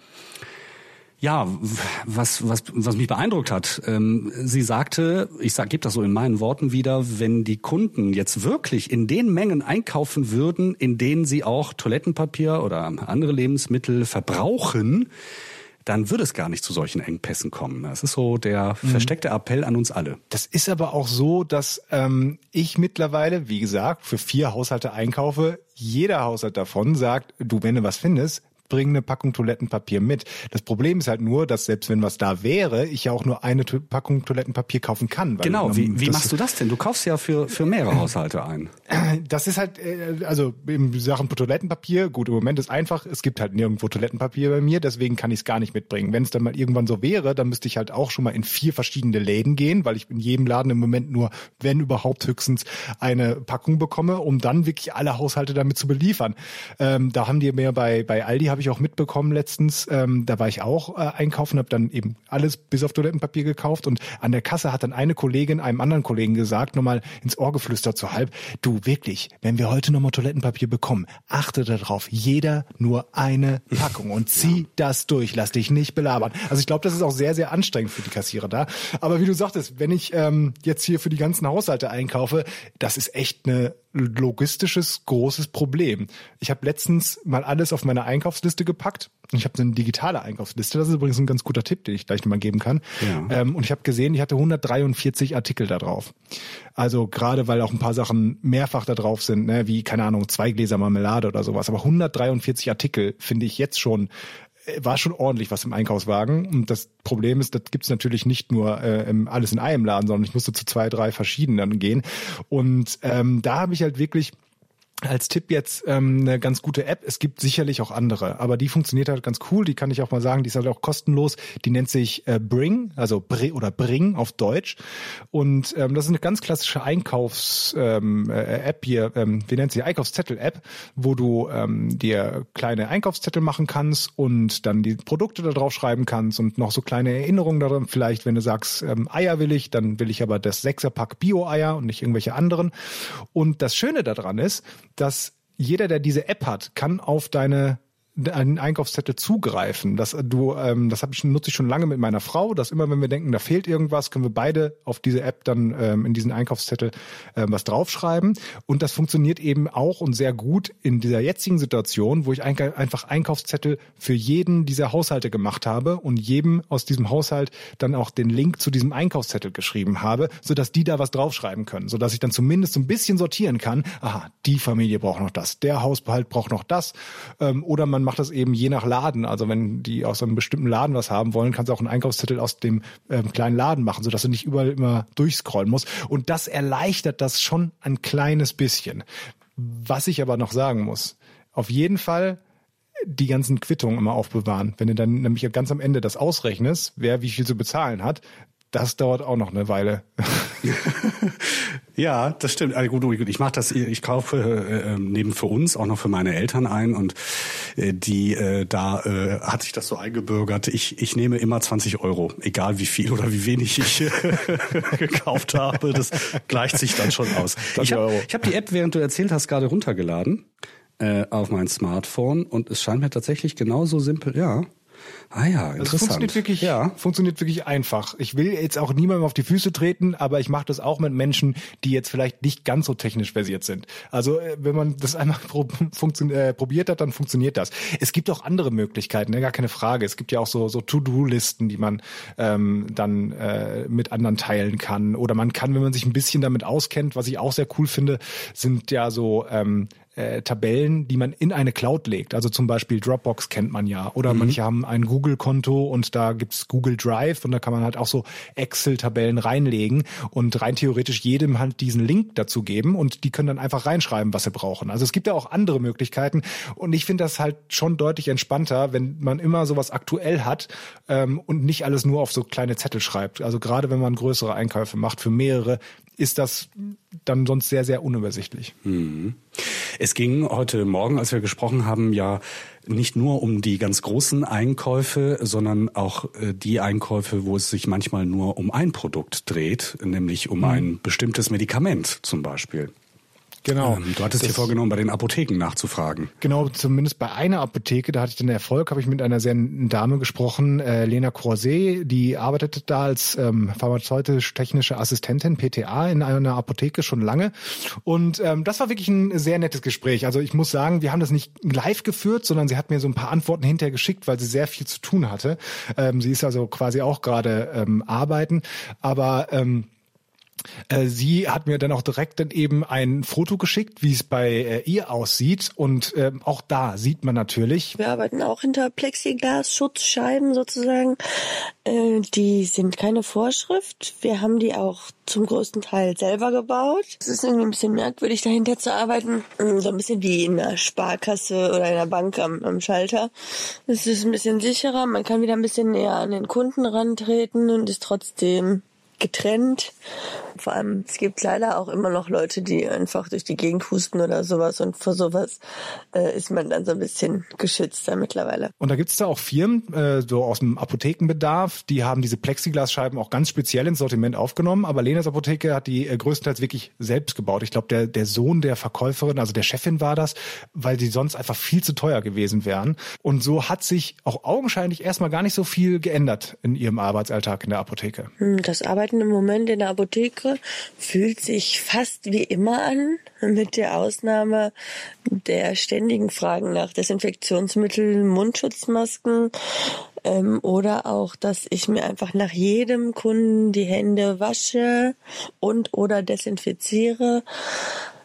S2: ja, was, was, was mich beeindruckt hat, ähm, sie sagte, ich sag, gebe das so in meinen Worten wieder, wenn die Kunden jetzt wirklich in den Mengen einkaufen würden, in denen sie auch Toilettenpapier oder andere Lebensmittel verbrauchen, dann würde es gar nicht zu solchen Engpässen kommen. Das ist so der mhm. versteckte Appell an uns alle.
S3: Das ist aber auch so, dass ähm, ich mittlerweile, wie gesagt, für vier Haushalte einkaufe. Jeder Haushalt davon sagt, du, wenn du was findest, bring eine Packung Toilettenpapier mit. Das Problem ist halt nur, dass selbst wenn was da wäre, ich ja auch nur eine Packung Toilettenpapier kaufen kann.
S2: genau, wie, wie machst du das denn? Du kaufst ja für, für mehrere Haushalte ein.
S3: Das ist halt, äh, also in Sachen Toilettenpapier, gut, im Moment ist einfach, es gibt halt nirgendwo Toilettenpapier bei mir, deswegen kann ich es gar nicht mitbringen. Wenn es dann mal irgendwann so wäre, dann müsste ich halt auch schon mal in vier verschiedene Läden gehen, weil ich in jedem Laden im Moment nur, wenn überhaupt höchstens eine Packung bekomme, um dann wirklich alle Haushalte damit zu beliefern. Ähm, da haben die mir bei, bei Aldi, habe ich auch mitbekommen letztens. Ähm, da war ich auch äh, einkaufen, habe dann eben alles bis auf Toilettenpapier gekauft und an der Kasse hat dann eine Kollegin einem anderen Kollegen gesagt, nochmal ins Ohr geflüstert zu halb, du wirklich, wenn wir heute nochmal Toilettenpapier bekommen, achte darauf, jeder nur eine Packung und zieh das durch, lass dich nicht belabern. Also ich glaube, das ist auch sehr, sehr anstrengend für die Kassierer da. Aber wie du sagtest, wenn ich ähm, jetzt hier für die ganzen Haushalte einkaufe, das ist echt eine logistisches großes Problem. Ich habe letztens mal alles auf meine Einkaufsliste gepackt. Ich habe eine digitale Einkaufsliste. Das ist übrigens ein ganz guter Tipp, den ich gleich nochmal geben kann. Ja. Ähm, und ich habe gesehen, ich hatte 143 Artikel da drauf. Also gerade weil auch ein paar Sachen mehrfach da drauf sind, ne, wie keine Ahnung zwei Gläser Marmelade oder sowas. Aber 143 Artikel finde ich jetzt schon war schon ordentlich was im Einkaufswagen. Und das Problem ist, das gibt's natürlich nicht nur äh, alles in einem Laden, sondern ich musste zu zwei, drei verschiedenen gehen. Und ähm, da habe ich halt wirklich als Tipp jetzt ähm, eine ganz gute App. Es gibt sicherlich auch andere, aber die funktioniert halt ganz cool. Die kann ich auch mal sagen. Die ist halt auch kostenlos. Die nennt sich äh, Bring, also Br oder Bring auf Deutsch. Und ähm, das ist eine ganz klassische Einkaufs-App ähm, äh, hier. Ähm, wie nennt sie? Einkaufszettel-App, wo du ähm, dir kleine Einkaufszettel machen kannst und dann die Produkte da drauf schreiben kannst und noch so kleine Erinnerungen darin. Vielleicht, wenn du sagst, ähm, Eier will ich, dann will ich aber das Sechserpack Bio-Eier und nicht irgendwelche anderen. Und das Schöne daran ist, dass jeder, der diese App hat, kann auf deine einen Einkaufszettel zugreifen. Das du, ähm, das hab ich, nutze ich schon lange mit meiner Frau, dass immer, wenn wir denken, da fehlt irgendwas, können wir beide auf diese App dann ähm, in diesen Einkaufszettel ähm, was draufschreiben. Und das funktioniert eben auch und sehr gut in dieser jetzigen Situation, wo ich ein, einfach Einkaufszettel für jeden dieser Haushalte gemacht habe und jedem aus diesem Haushalt dann auch den Link zu diesem Einkaufszettel geschrieben habe, sodass die da was draufschreiben können, sodass ich dann zumindest so ein bisschen sortieren kann. Aha, die Familie braucht noch das, der Haushalt braucht noch das, ähm, oder man macht das eben je nach Laden. Also wenn die aus einem bestimmten Laden was haben wollen, kannst du auch einen Einkaufszettel aus dem ähm, kleinen Laden machen, sodass du nicht überall immer durchscrollen musst. Und das erleichtert das schon ein kleines bisschen. Was ich aber noch sagen muss, auf jeden Fall die ganzen Quittungen immer aufbewahren. Wenn du dann nämlich ganz am Ende das ausrechnest, wer wie viel zu bezahlen hat, das dauert auch noch eine Weile.
S2: ja, das stimmt. Also gut, gut, ich mache das, ich kaufe äh, ähm, neben für uns auch noch für meine Eltern ein und äh, die äh, da äh, hat sich das so eingebürgert. Ich, ich nehme immer 20 Euro, egal wie viel oder wie wenig ich äh, gekauft habe. Das gleicht sich dann schon aus. Ich habe hab die App, während du erzählt hast, gerade runtergeladen äh, auf mein Smartphone und es scheint mir tatsächlich genauso simpel, ja. Ah ja, interessant.
S3: Das funktioniert wirklich, ja. funktioniert wirklich einfach. Ich will jetzt auch niemandem auf die Füße treten, aber ich mache das auch mit Menschen, die jetzt vielleicht nicht ganz so technisch versiert sind. Also äh, wenn man das einmal äh, probiert hat, dann funktioniert das. Es gibt auch andere Möglichkeiten, ne? gar keine Frage. Es gibt ja auch so, so To-Do-Listen, die man ähm, dann äh, mit anderen teilen kann. Oder man kann, wenn man sich ein bisschen damit auskennt, was ich auch sehr cool finde, sind ja so ähm, äh, Tabellen, die man in eine Cloud legt. Also zum Beispiel Dropbox kennt man ja. Oder mhm. manche haben ein Google-Konto und da gibt's Google Drive und da kann man halt auch so Excel-Tabellen reinlegen und rein theoretisch jedem halt diesen Link dazu geben und die können dann einfach reinschreiben, was sie brauchen. Also es gibt ja auch andere Möglichkeiten und ich finde das halt schon deutlich entspannter, wenn man immer sowas aktuell hat ähm, und nicht alles nur auf so kleine Zettel schreibt. Also gerade wenn man größere Einkäufe macht für mehrere, ist das dann sonst sehr, sehr unübersichtlich.
S2: Mhm. Es ging heute Morgen, als wir gesprochen haben, ja nicht nur um die ganz großen Einkäufe, sondern auch äh, die Einkäufe, wo es sich manchmal nur um ein Produkt dreht, nämlich um mhm. ein bestimmtes Medikament zum Beispiel. Genau. Ähm, du hattest das, dir vorgenommen, bei den Apotheken nachzufragen.
S3: Genau, zumindest bei einer Apotheke, da hatte ich den Erfolg, habe ich mit einer sehr netten Dame gesprochen, äh, Lena Croiset, die arbeitet da als ähm, pharmazeutisch-technische Assistentin, PTA, in einer Apotheke schon lange. Und ähm, das war wirklich ein sehr nettes Gespräch. Also ich muss sagen, wir haben das nicht live geführt, sondern sie hat mir so ein paar Antworten hinterher geschickt, weil sie sehr viel zu tun hatte. Ähm, sie ist also quasi auch gerade ähm, arbeiten. Aber ähm, äh, sie hat mir dann auch direkt dann eben ein Foto geschickt, wie es bei äh, ihr aussieht. Und ähm, auch da sieht man natürlich.
S6: Wir arbeiten auch hinter Plexiglas-Schutzscheiben sozusagen. Äh, die sind keine Vorschrift. Wir haben die auch zum größten Teil selber gebaut. Es ist irgendwie ein bisschen merkwürdig, dahinter zu arbeiten. So ein bisschen wie in einer Sparkasse oder in einer Bank am, am Schalter. Es ist ein bisschen sicherer. Man kann wieder ein bisschen näher an den Kunden rantreten und ist trotzdem getrennt. Vor allem, es gibt leider auch immer noch Leute, die einfach durch die Gegend husten oder sowas und vor sowas äh, ist man dann so ein bisschen geschützter mittlerweile.
S3: Und da gibt es da auch Firmen, äh, so aus dem Apothekenbedarf, die haben diese Plexiglasscheiben auch ganz speziell ins Sortiment aufgenommen, aber Lenas Apotheke hat die äh, größtenteils wirklich selbst gebaut. Ich glaube, der, der Sohn der Verkäuferin, also der Chefin war das, weil die sonst einfach viel zu teuer gewesen wären. Und so hat sich auch augenscheinlich erstmal gar nicht so viel geändert in ihrem Arbeitsalltag in der Apotheke.
S6: Hm, das Arbeiten im Moment in der Apotheke fühlt sich fast wie immer an, mit der Ausnahme der ständigen Fragen nach Desinfektionsmitteln, Mundschutzmasken ähm, oder auch, dass ich mir einfach nach jedem Kunden die Hände wasche und oder desinfiziere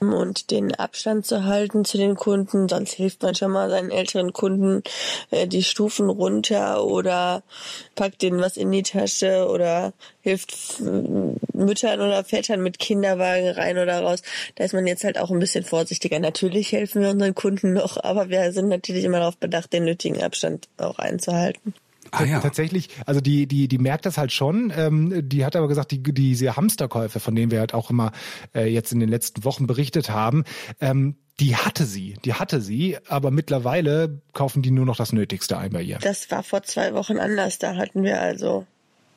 S6: und den Abstand zu halten zu den Kunden. Sonst hilft man schon mal seinen älteren Kunden äh, die Stufen runter oder packt denen was in die Tasche oder hilft Müttern oder Vätern mit Kinderwagen rein oder raus. Da ist man jetzt halt auch ein bisschen vorsichtiger. Natürlich helfen wir unseren Kunden noch, aber wir sind natürlich immer darauf bedacht, den nötigen Abstand auch einzuhalten.
S3: Ah, ja. Tatsächlich, also die, die, die merkt das halt schon. Ähm, die hat aber gesagt, die, diese Hamsterkäufe, von denen wir halt auch immer äh, jetzt in den letzten Wochen berichtet haben, ähm, die hatte sie, die hatte sie, aber mittlerweile kaufen die nur noch das Nötigste ein bei ihr.
S6: Das war vor zwei Wochen anders. Da hatten wir also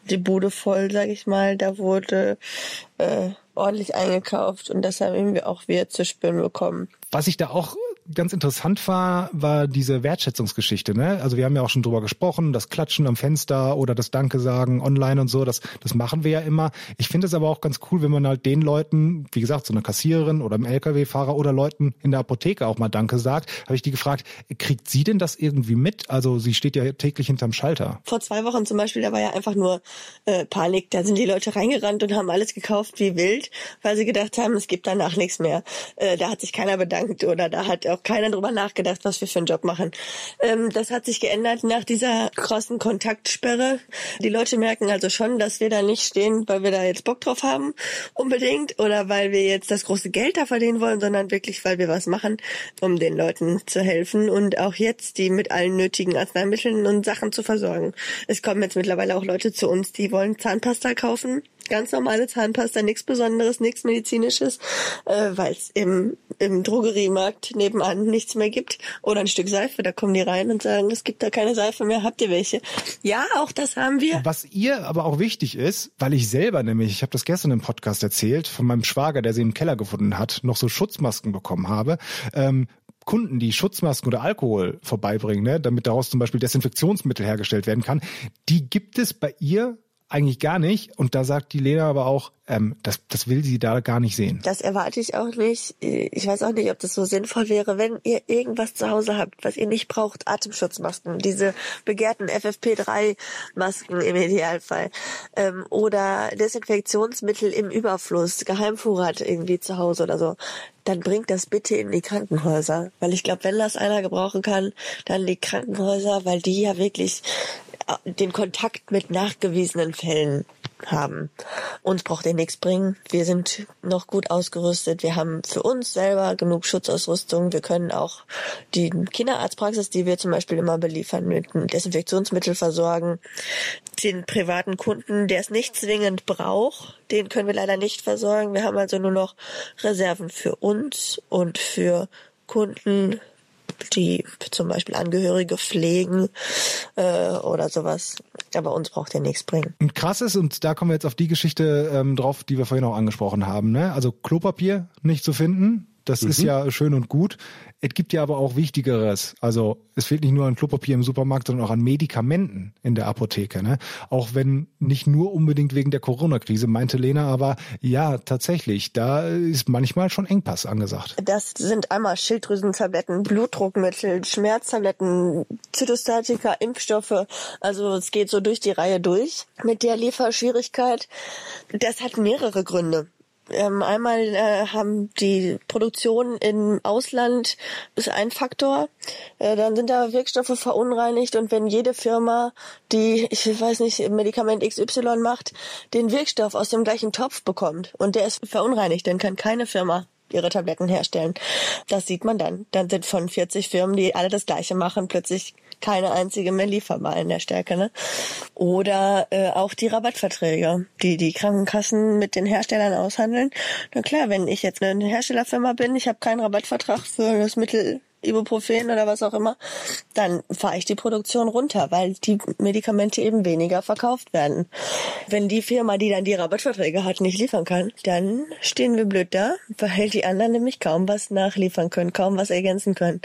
S6: die Bude voll, sag ich mal. Da wurde äh, ordentlich eingekauft und das haben wir auch wieder zu spüren bekommen.
S3: Was ich da auch ganz interessant war, war diese Wertschätzungsgeschichte. Ne? Also wir haben ja auch schon drüber gesprochen, das Klatschen am Fenster oder das Danke sagen online und so, das, das machen wir ja immer. Ich finde es aber auch ganz cool, wenn man halt den Leuten, wie gesagt, so eine Kassiererin oder einem LKW-Fahrer oder Leuten in der Apotheke auch mal Danke sagt. Habe ich die gefragt, kriegt sie denn das irgendwie mit? Also sie steht ja täglich hinterm Schalter.
S6: Vor zwei Wochen zum Beispiel, da war ja einfach nur äh, Panik. Da sind die Leute reingerannt und haben alles gekauft wie wild, weil sie gedacht haben, es gibt danach nichts mehr. Äh, da hat sich keiner bedankt oder da hat auch keiner drüber nachgedacht, was wir für einen Job machen. Ähm, das hat sich geändert nach dieser krassen Kontaktsperre. Die Leute merken also schon, dass wir da nicht stehen, weil wir da jetzt Bock drauf haben, unbedingt, oder weil wir jetzt das große Geld da verdienen wollen, sondern wirklich, weil wir was machen, um den Leuten zu helfen und auch jetzt die mit allen nötigen Arzneimitteln und Sachen zu versorgen. Es kommen jetzt mittlerweile auch Leute zu uns, die wollen Zahnpasta kaufen ganz normale Zahnpasta, nichts Besonderes, nichts Medizinisches, äh, weil es im, im Drogeriemarkt nebenan nichts mehr gibt. Oder ein Stück Seife, da kommen die rein und sagen, es gibt da keine Seife mehr, habt ihr welche? Ja, auch das haben wir.
S3: Was ihr aber auch wichtig ist, weil ich selber nämlich, ich habe das gestern im Podcast erzählt, von meinem Schwager, der sie im Keller gefunden hat, noch so Schutzmasken bekommen habe. Ähm, Kunden, die Schutzmasken oder Alkohol vorbeibringen, ne, damit daraus zum Beispiel Desinfektionsmittel hergestellt werden kann, die gibt es bei ihr eigentlich gar nicht. Und da sagt die Lena aber auch, ähm, das, das will sie da gar nicht sehen.
S6: Das erwarte ich auch nicht. Ich weiß auch nicht, ob das so sinnvoll wäre, wenn ihr irgendwas zu Hause habt, was ihr nicht braucht. Atemschutzmasken, diese begehrten FFP3-Masken im Idealfall. Ähm, oder Desinfektionsmittel im Überfluss, Geheimvorrat irgendwie zu Hause oder so dann bringt das bitte in die Krankenhäuser. Weil ich glaube, wenn das einer gebrauchen kann, dann die Krankenhäuser, weil die ja wirklich äh, den Kontakt mit nachgewiesenen Fällen haben. Uns braucht ihr nichts bringen. Wir sind noch gut ausgerüstet. Wir haben für uns selber genug Schutzausrüstung. Wir können auch die Kinderarztpraxis, die wir zum Beispiel immer beliefern, mit Desinfektionsmittel versorgen. Den privaten Kunden, der es nicht zwingend braucht, den können wir leider nicht versorgen. Wir haben also nur noch Reserven für uns und für Kunden, die zum Beispiel Angehörige pflegen äh, oder sowas. Aber uns braucht ja nichts bringen.
S3: Und krass ist, und da kommen wir jetzt auf die Geschichte ähm, drauf, die wir vorhin auch angesprochen haben. Ne? Also Klopapier nicht zu finden, das mhm. ist ja schön und gut. Es gibt ja aber auch Wichtigeres. Also es fehlt nicht nur an Klopapier im Supermarkt, sondern auch an Medikamenten in der Apotheke. Ne? Auch wenn nicht nur unbedingt wegen der Corona-Krise, meinte Lena, aber ja, tatsächlich, da ist manchmal schon Engpass angesagt.
S6: Das sind einmal Schilddrüsentabletten, Blutdruckmittel, Schmerztabletten, Zytostatika, Impfstoffe. Also es geht so durch die Reihe durch mit der Lieferschwierigkeit. Das hat mehrere Gründe. Ähm, einmal äh, haben die Produktion im Ausland ist ein Faktor. Äh, dann sind da Wirkstoffe verunreinigt und wenn jede Firma, die ich weiß nicht Medikament XY macht, den Wirkstoff aus dem gleichen Topf bekommt und der ist verunreinigt, dann kann keine Firma ihre Tabletten herstellen. Das sieht man dann. Dann sind von 40 Firmen, die alle das Gleiche machen, plötzlich keine einzige mehr lieferbar in der Stärke. Ne? Oder äh, auch die Rabattverträge, die die Krankenkassen mit den Herstellern aushandeln. Na klar, wenn ich jetzt eine Herstellerfirma bin, ich habe keinen Rabattvertrag für das Mittel Ibuprofen oder was auch immer, dann fahre ich die Produktion runter, weil die Medikamente eben weniger verkauft werden. Wenn die Firma, die dann die Rabattverträge hat, nicht liefern kann, dann stehen wir blöd da, weil die anderen nämlich kaum was nachliefern können, kaum was ergänzen können.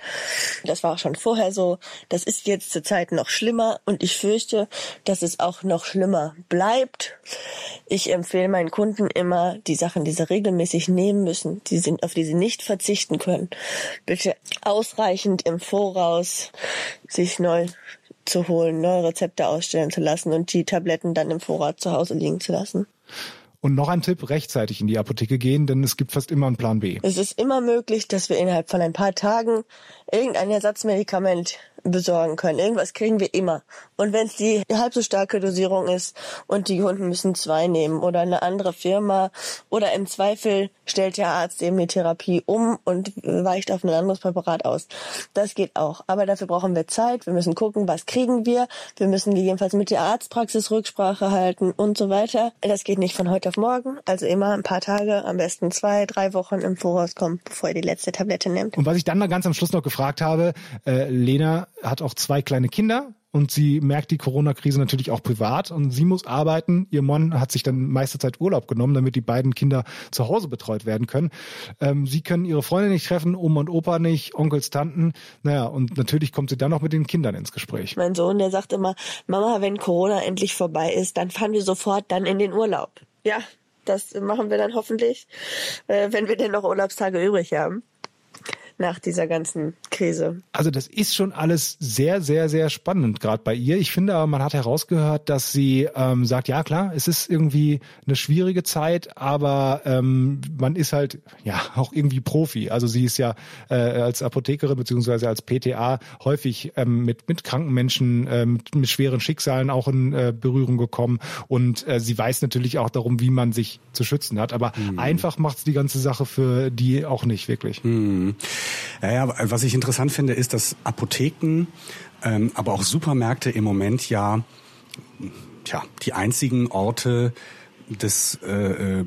S6: Das war auch schon vorher so. Das ist jetzt zur Zeit noch schlimmer und ich fürchte, dass es auch noch schlimmer bleibt. Ich empfehle meinen Kunden immer, die Sachen, die sie regelmäßig nehmen müssen, die sind, auf die sie nicht verzichten können, bitte aus ausreichend im Voraus sich neu zu holen, neue Rezepte ausstellen zu lassen und die Tabletten dann im Vorrat zu Hause liegen zu lassen.
S3: Und noch ein Tipp, rechtzeitig in die Apotheke gehen, denn es gibt fast immer einen Plan B.
S6: Es ist immer möglich, dass wir innerhalb von ein paar Tagen irgendein Ersatzmedikament besorgen können. Irgendwas kriegen wir immer. Und wenn es die halb so starke Dosierung ist und die Kunden müssen zwei nehmen oder eine andere Firma oder im Zweifel stellt der Arzt eben die Therapie um und weicht auf ein anderes Präparat aus. Das geht auch. Aber dafür brauchen wir Zeit. Wir müssen gucken, was kriegen wir. Wir müssen gegebenenfalls mit der Arztpraxis Rücksprache halten und so weiter. Das geht nicht von heute auf morgen. Also immer ein paar Tage, am besten zwei, drei Wochen im Voraus kommen, bevor ihr die letzte Tablette nehmt.
S3: Und was ich dann mal ganz am Schluss noch gefragt habe, äh, Lena hat auch zwei kleine Kinder und sie merkt die Corona-Krise natürlich auch privat und sie muss arbeiten. Ihr Mann hat sich dann meiste Zeit Urlaub genommen, damit die beiden Kinder zu Hause betreut werden können. Ähm, sie können ihre Freunde nicht treffen, Oma und Opa nicht, Onkels, Tanten. Naja, und natürlich kommt sie dann auch mit den Kindern ins Gespräch.
S6: Mein Sohn, der sagt immer, Mama, wenn Corona endlich vorbei ist, dann fahren wir sofort dann in den Urlaub. Ja, das machen wir dann hoffentlich, äh, wenn wir denn noch Urlaubstage übrig haben nach dieser ganzen Krise.
S3: Also das ist schon alles sehr, sehr, sehr spannend, gerade bei ihr. Ich finde aber, man hat herausgehört, dass sie ähm, sagt, ja klar, es ist irgendwie eine schwierige Zeit, aber ähm, man ist halt ja auch irgendwie Profi. Also sie ist ja äh, als Apothekerin beziehungsweise als PTA häufig ähm, mit, mit kranken Menschen, äh, mit, mit schweren Schicksalen auch in äh, Berührung gekommen und äh, sie weiß natürlich auch darum, wie man sich zu schützen hat. Aber mhm. einfach macht die ganze Sache für die auch nicht wirklich.
S2: Mhm. Ja, ja, was ich interessant finde, ist, dass Apotheken, ähm, aber auch Supermärkte im Moment ja, tja, die einzigen Orte des äh, äh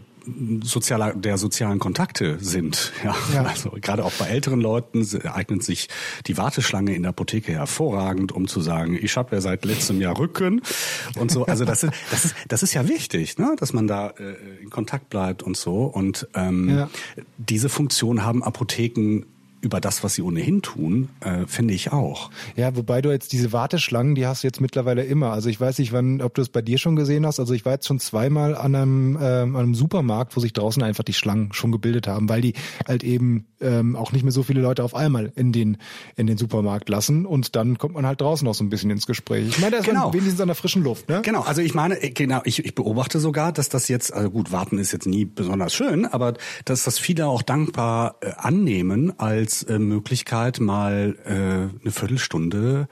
S2: sozialer, der sozialen Kontakte sind. Ja, ja. Also gerade auch bei älteren Leuten eignet sich die Warteschlange in der Apotheke hervorragend, um zu sagen, ich habe ja seit letztem Jahr Rücken und so. Also das ist das ist das ist ja wichtig, ne, dass man da äh, in Kontakt bleibt und so. Und ähm, ja. diese Funktion haben Apotheken über das, was sie ohnehin tun, äh, finde ich auch.
S3: Ja, wobei du jetzt diese Warteschlangen, die hast du jetzt mittlerweile immer. Also ich weiß nicht, wann, ob du es bei dir schon gesehen hast. Also ich war jetzt schon zweimal an einem, ähm, an einem Supermarkt, wo sich draußen einfach die Schlangen schon gebildet haben, weil die halt eben ähm, auch nicht mehr so viele Leute auf einmal in den in den Supermarkt lassen und dann kommt man halt draußen noch so ein bisschen ins Gespräch. Ich meine, da ist genau. man wenigstens an der frischen Luft, ne?
S2: Genau. Also ich meine, äh, genau, ich, ich beobachte sogar, dass das jetzt, also gut, warten ist jetzt nie besonders schön, aber dass das viele auch dankbar äh, annehmen als äh, Möglichkeit, mal äh, eine Viertelstunde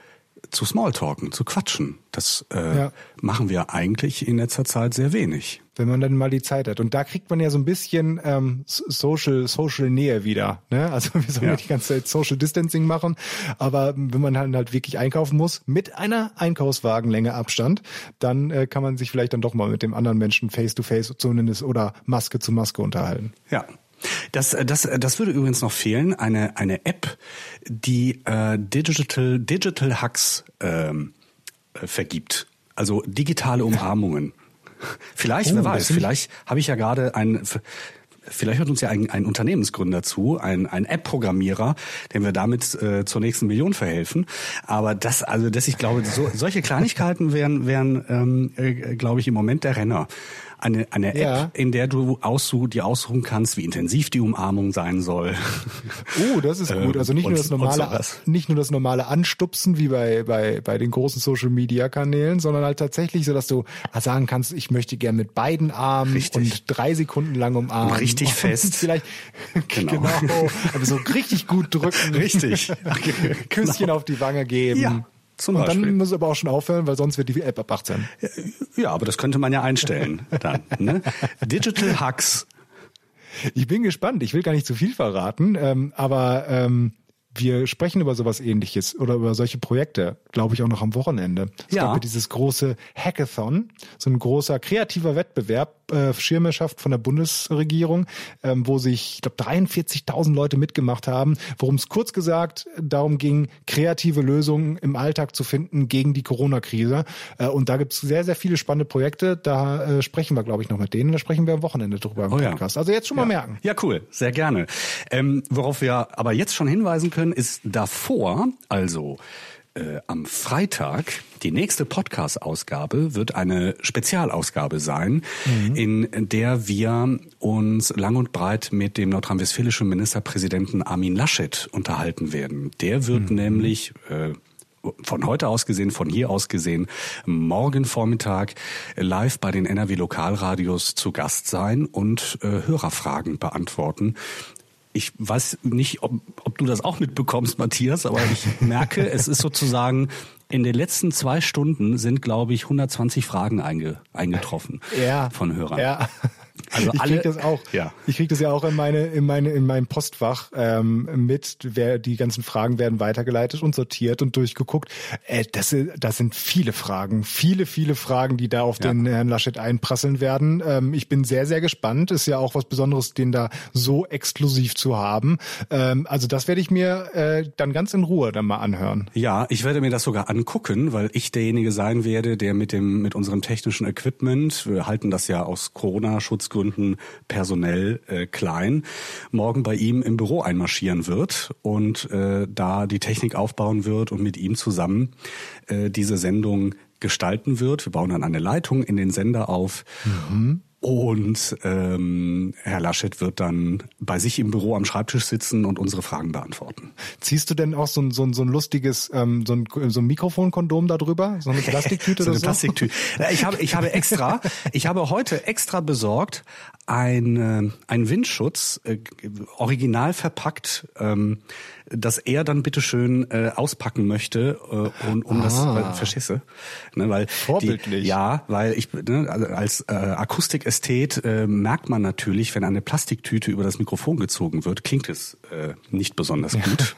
S2: zu Smalltalken, zu quatschen. Das äh, ja. machen wir eigentlich in letzter Zeit sehr wenig.
S3: Wenn man dann mal die Zeit hat. Und da kriegt man ja so ein bisschen ähm, Social, Social Nähe wieder. Ne? Also wir sollen ja. die ganze Zeit Social Distancing machen. Aber wenn man halt, halt wirklich einkaufen muss, mit einer Einkaufswagenlänge Abstand, dann äh, kann man sich vielleicht dann doch mal mit dem anderen Menschen face to face zumindest oder Maske zu Maske unterhalten.
S2: Ja, das, äh, das, äh, das würde übrigens noch fehlen, eine, eine App, die äh, Digital, Digital Hugs ähm, äh, vergibt. Also digitale Umarmungen. Vielleicht, oh, wer weiß, vielleicht habe ich ja gerade ein vielleicht hört uns ja ein, ein Unternehmensgründer zu, ein, ein App-Programmierer, dem wir damit äh, zur nächsten Million verhelfen. Aber das, also dass ich glaube, so, solche Kleinigkeiten wären, wären ähm, äh, glaube ich, im Moment der Renner eine, eine ja. App, in der du aussuch, dir aussuchen kannst, wie intensiv die Umarmung sein soll.
S3: Oh, das ist gut. Also nicht nur das normale, nicht nur das normale Anstupsen wie bei, bei, bei den großen Social Media Kanälen, sondern halt tatsächlich so, dass du sagen kannst, ich möchte gern mit beiden Armen richtig. und drei Sekunden lang umarmen.
S2: Richtig und fest.
S3: Vielleicht, genau. genau. Aber so richtig gut drücken.
S2: Richtig.
S3: Küsschen genau. auf die Wange geben.
S2: Ja. Zum
S3: und Beispiel. dann muss aber auch schon aufhören, weil sonst wird die App ab 18.
S2: Ja, aber das könnte man ja einstellen dann. Ne? Digital Hacks.
S3: Ich bin gespannt. Ich will gar nicht zu viel verraten, ähm, aber ähm, wir sprechen über sowas ähnliches oder über solche Projekte, glaube ich, auch noch am Wochenende. Es
S2: Ja.
S3: gab ja dieses große Hackathon, so ein großer kreativer Wettbewerb, äh, Schirmherrschaft von der Bundesregierung, ähm, wo sich, ich glaube, 43.000 Leute mitgemacht haben, worum es kurz gesagt darum ging, kreative Lösungen im Alltag zu finden gegen die Corona-Krise. Äh, und da gibt es sehr, sehr viele spannende Projekte. Da äh, sprechen wir, glaube ich, noch mit denen. Da sprechen wir am Wochenende drüber im
S2: Oh ja.
S3: Podcast. Also jetzt schon mal merken.
S2: Ja, cool, sehr gerne. Ähm, worauf wir aber jetzt schon hinweisen können, ist davor, also äh, am Freitag, die nächste Podcast-Ausgabe wird eine Spezialausgabe sein, in der wir uns lang und breit mit dem nordrhein-westfälischen Ministerpräsidenten Armin Laschet unterhalten werden. Der wird nämlich äh, von heute aus gesehen, von hier aus gesehen, morgen Vormittag live bei den NRW Lokalradios zu Gast sein und äh, Hörerfragen beantworten. Ich weiß nicht, ob, ob du das auch mitbekommst, Matthias, aber ich merke, es ist sozusagen in den letzten zwei Stunden sind, glaube ich, 120 Fragen einge, eingetroffen
S3: Ja.
S2: von Hörern.
S3: Ja.
S2: Also
S3: ich
S2: alle-
S3: krieg das auch.
S2: Ja.
S3: Ich krieg das ja auch in meine in meine in meinem Postfach ähm, mit. Wer die ganzen Fragen werden weitergeleitet und sortiert und durchgeguckt. Äh, das sind das sind viele Fragen, viele viele Fragen, die da auf
S2: Ja.
S3: den Herrn Laschet einprasseln werden. Ähm, ich bin sehr sehr gespannt. Ist ja auch was Besonderes, den da so exklusiv zu haben. Ähm, also das werde ich mir äh, dann ganz in Ruhe dann mal anhören.
S2: Ja, ich werde mir das sogar angucken, weil ich derjenige sein werde, der mit dem mit unserem technischen Equipment, wir halten das ja aus Corona-Schutzgründen personell äh, klein, morgen bei ihm im Büro einmarschieren wird und äh, da die Technik aufbauen wird und mit ihm zusammen äh, diese Sendung gestalten wird. Wir bauen dann eine Leitung in den Sender auf. Und ähm, Herr Laschet wird dann bei sich im Büro am Schreibtisch sitzen und unsere Fragen beantworten.
S3: Ziehst du denn auch so ein, so ein, so ein lustiges, ähm, so ein, so ein Mikrofonkondom da drüber? So eine Plastiktüte
S2: so
S3: oder
S2: eine
S3: so?
S2: Plastiktüte. Ja, Ich habe, ich habe extra, ich habe heute extra besorgt ein, äh, ein Windschutz, äh, original verpackt, ähm, dass er dann bitteschön äh, auspacken möchte, äh, und, um das,
S3: Ah.
S2: weil, verstehst du? Ne, weil
S3: Vorbildlich.
S2: Die, ja, weil ich ne, also als äh, Akustikästhet äh, merkt man natürlich, wenn eine Plastiktüte über das Mikrofon gezogen wird, klingt es äh, nicht besonders gut.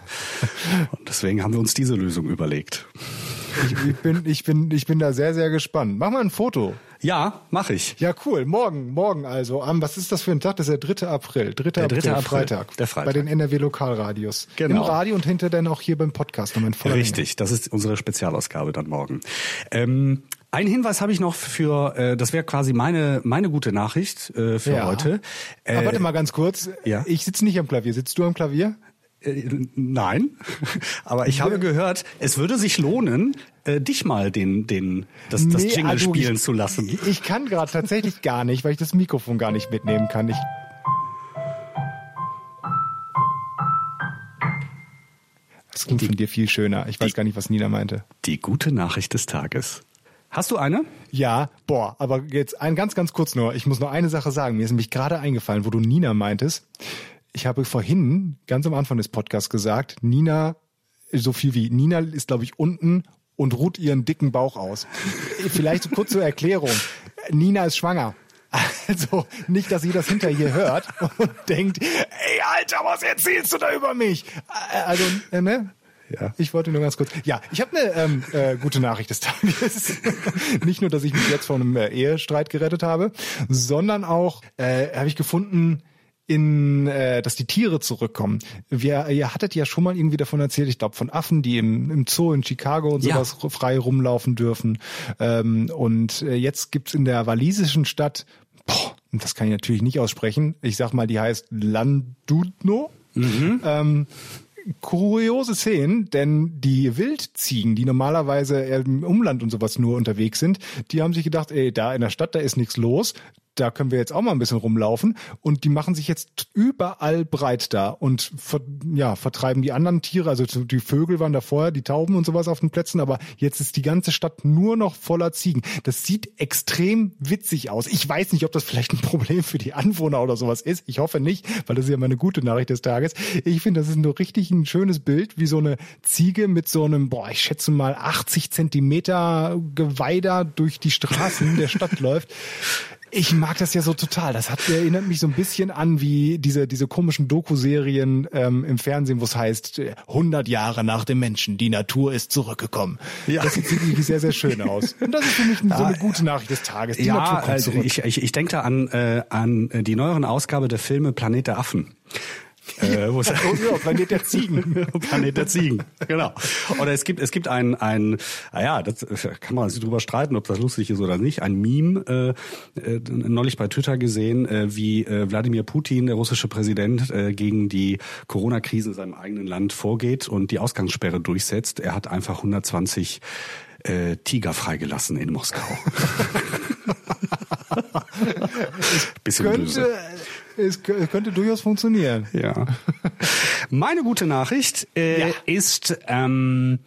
S2: Und deswegen haben wir uns diese Lösung überlegt.
S3: Ich, ich, bin, ich, bin, ich bin da sehr, sehr gespannt. Mach mal ein Foto.
S2: Ja, mache ich.
S3: Ja, cool. Morgen, morgen also. Am, was ist das für ein Tag? Das ist der 3. April. 3.
S2: Der 3.
S3: April,
S2: April,
S3: Freitag.
S2: der Freitag.
S3: Bei den NRW-Lokalradios.
S2: Genau.
S3: Im Radio und hinter dann auch hier beim Podcast.
S2: Richtig, das ist unsere Spezialausgabe dann morgen. Ähm, einen Hinweis habe ich noch für, äh, das wäre quasi meine meine gute Nachricht äh, für
S3: Ja.
S2: heute. Äh,
S3: Aber warte mal ganz kurz.
S2: ja.
S3: Ich sitze nicht am Klavier. Sitzt du am Klavier?
S2: Äh, nein, aber ich habe gehört, es würde sich lohnen, äh, dich mal den den das, das
S3: Nee,
S2: Jingle
S3: also
S2: spielen
S3: ich,
S2: zu lassen.
S3: Ich, kann gerade tatsächlich gar nicht, weil ich das Mikrofon gar nicht mitnehmen kann. Ich, das klingt von dir viel schöner. Ich weiß gar nicht, was Nina meinte.
S2: Die gute Nachricht des Tages. Hast du eine?
S3: Ja, boah, aber jetzt ein ganz, ganz kurz nur. Ich muss noch eine Sache sagen. Mir ist nämlich gerade eingefallen, wo du Nina meintest. Ich habe vorhin ganz am Anfang des Podcasts gesagt, Nina, so viel wie Nina ist, glaube ich, unten und ruht ihren dicken Bauch aus. Vielleicht so kurz zur Erklärung. Nina ist schwanger. Also nicht, dass sie das hinter hier hört und denkt, ey Alter, was erzählst du da über mich? Also, äh, ne? Ja. Ich wollte nur ganz kurz. Ja, ich habe eine ähm, äh, gute Nachricht des Tages. Nicht nur, dass ich mich jetzt vor einem äh, Ehestreit gerettet habe, sondern auch äh, habe ich gefunden, in, äh, dass die Tiere zurückkommen. Wir, ihr hattet ja schon mal irgendwie davon erzählt, ich glaube von Affen, die im, im Zoo in Chicago und
S2: Ja.
S3: sowas frei rumlaufen dürfen. Ähm, und äh, jetzt gibt's in der walisischen Stadt, boah, das kann ich natürlich nicht aussprechen, ich sag mal, die heißt Landudno. Ähm, kuriose Szenen, denn die Wildziegen, die normalerweise im Umland und sowas nur unterwegs sind, die haben sich gedacht, ey, da in der Stadt, da ist nichts los. Da können wir jetzt auch mal ein bisschen rumlaufen und die machen sich jetzt überall breit da und ver, ja, vertreiben die anderen Tiere, also die Vögel waren da vorher, die Tauben und sowas auf den Plätzen, aber jetzt ist die ganze Stadt nur noch voller Ziegen. Das sieht extrem witzig aus. Ich weiß nicht, ob das vielleicht ein Problem für die Anwohner oder sowas ist. Ich hoffe nicht, weil das ist ja meine gute Nachricht des Tages. Ich finde, das ist nur richtig ein schönes Bild, wie so eine Ziege mit so einem, boah, ich schätze mal 80 Zentimeter Geweih da durch die Straßen der Stadt läuft. Ich mag das ja so total. Das hat erinnert mich so ein bisschen an wie diese diese komischen Doku-Serien ähm, im Fernsehen, wo es heißt 100 Jahre nach dem Menschen, die Natur ist zurückgekommen. Ja. Das sieht wirklich sehr sehr schön aus. Und das ist für mich so eine gute Nachricht des Tages. Die
S2: ja,
S3: Natur kommt
S2: also
S3: zurück.
S2: ich, ich, ich denke da an, äh, an die neueren Ausgabe der Filme Planet der Affen. Äh, wo es
S3: oh, ja, Planet der Ziegen.
S2: Planet der Ziegen, genau. Oder es gibt es gibt ein ein naja, das kann man sich drüber streiten, ob das lustig ist oder nicht. Ein Meme äh, äh, neulich bei Twitter gesehen, äh, wie äh, Wladimir Putin, der russische Präsident, äh, gegen die Corona-Krise in seinem eigenen Land vorgeht und die Ausgangssperre durchsetzt. Er hat einfach 120 äh, Tiger freigelassen in Moskau. Bisschen
S3: könnte,
S2: böse.
S3: Es kö- könnte durchaus funktionieren.
S2: Ja. Meine gute Nachricht äh,
S3: Ja.
S2: ist ähm,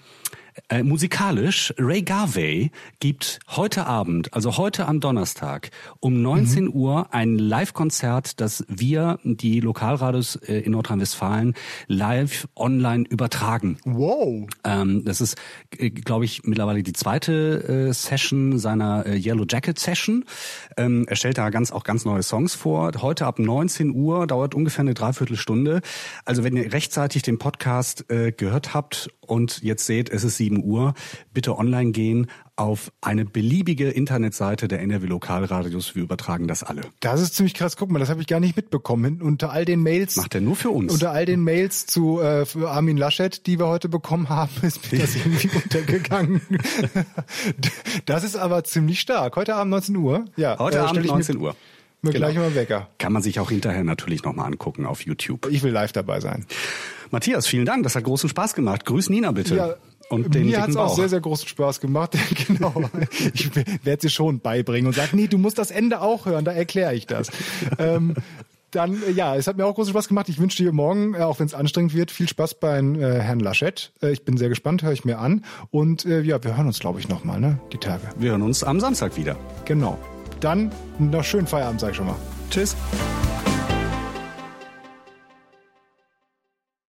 S2: äh, musikalisch. Ray Garvey gibt heute Abend, also heute am Donnerstag um 19
S3: Mhm.
S2: Uhr ein Live-Konzert, das wir, die Lokalradios äh, in Nordrhein-Westfalen, live online übertragen.
S3: Wow.
S2: Ähm, das ist, glaube ich, mittlerweile die zweite äh, Session seiner äh, Yellow Jacket Session. Ähm, er stellt da ganz auch ganz neue Songs vor. Heute ab 19 Uhr dauert ungefähr eine Dreiviertelstunde. Also wenn ihr rechtzeitig den Podcast äh, gehört habt und jetzt seht, es ist 7 Uhr, bitte online gehen auf eine beliebige Internetseite der NRW Lokalradios. Wir übertragen das alle.
S3: Das ist ziemlich krass. Guck mal, das habe ich gar nicht mitbekommen. Unter all den Mails.
S2: Macht er nur für uns.
S3: Unter all den Mails zu äh, für Armin Laschet, die wir heute bekommen haben, ist mir das irgendwie untergegangen. Das ist aber ziemlich stark. Heute Abend 19 Uhr. Ja,
S2: Heute
S3: äh,
S2: Abend
S3: stell ich
S2: 19
S3: mir,
S2: Uhr.
S3: Mir
S2: Genau.
S3: gleich mal Wecker.
S2: Kann man sich auch hinterher natürlich nochmal angucken auf YouTube.
S3: Ich will live dabei sein.
S2: Matthias, vielen Dank. Das hat großen Spaß gemacht. Grüß Nina bitte.
S3: Ja,
S2: und den
S3: mir
S2: dicken
S3: hat's auch sehr, sehr großen Spaß gemacht. genau. Ich werde sie schon beibringen und sage, nee, du musst das Ende auch hören, da erkläre ich das. ähm, dann, äh, ja, es hat mir auch großen Spaß gemacht. Ich wünsche dir morgen, äh, auch wenn es anstrengend wird, viel Spaß beim äh, Herrn Laschet. Äh, ich bin sehr gespannt, höre ich mir an. Und äh, ja, wir hören uns, glaube ich, nochmal, ne? Die Tage.
S2: Wir hören uns am Samstag wieder.
S3: Genau. Dann noch schönen Feierabend, sag ich schon mal.
S2: Tschüss.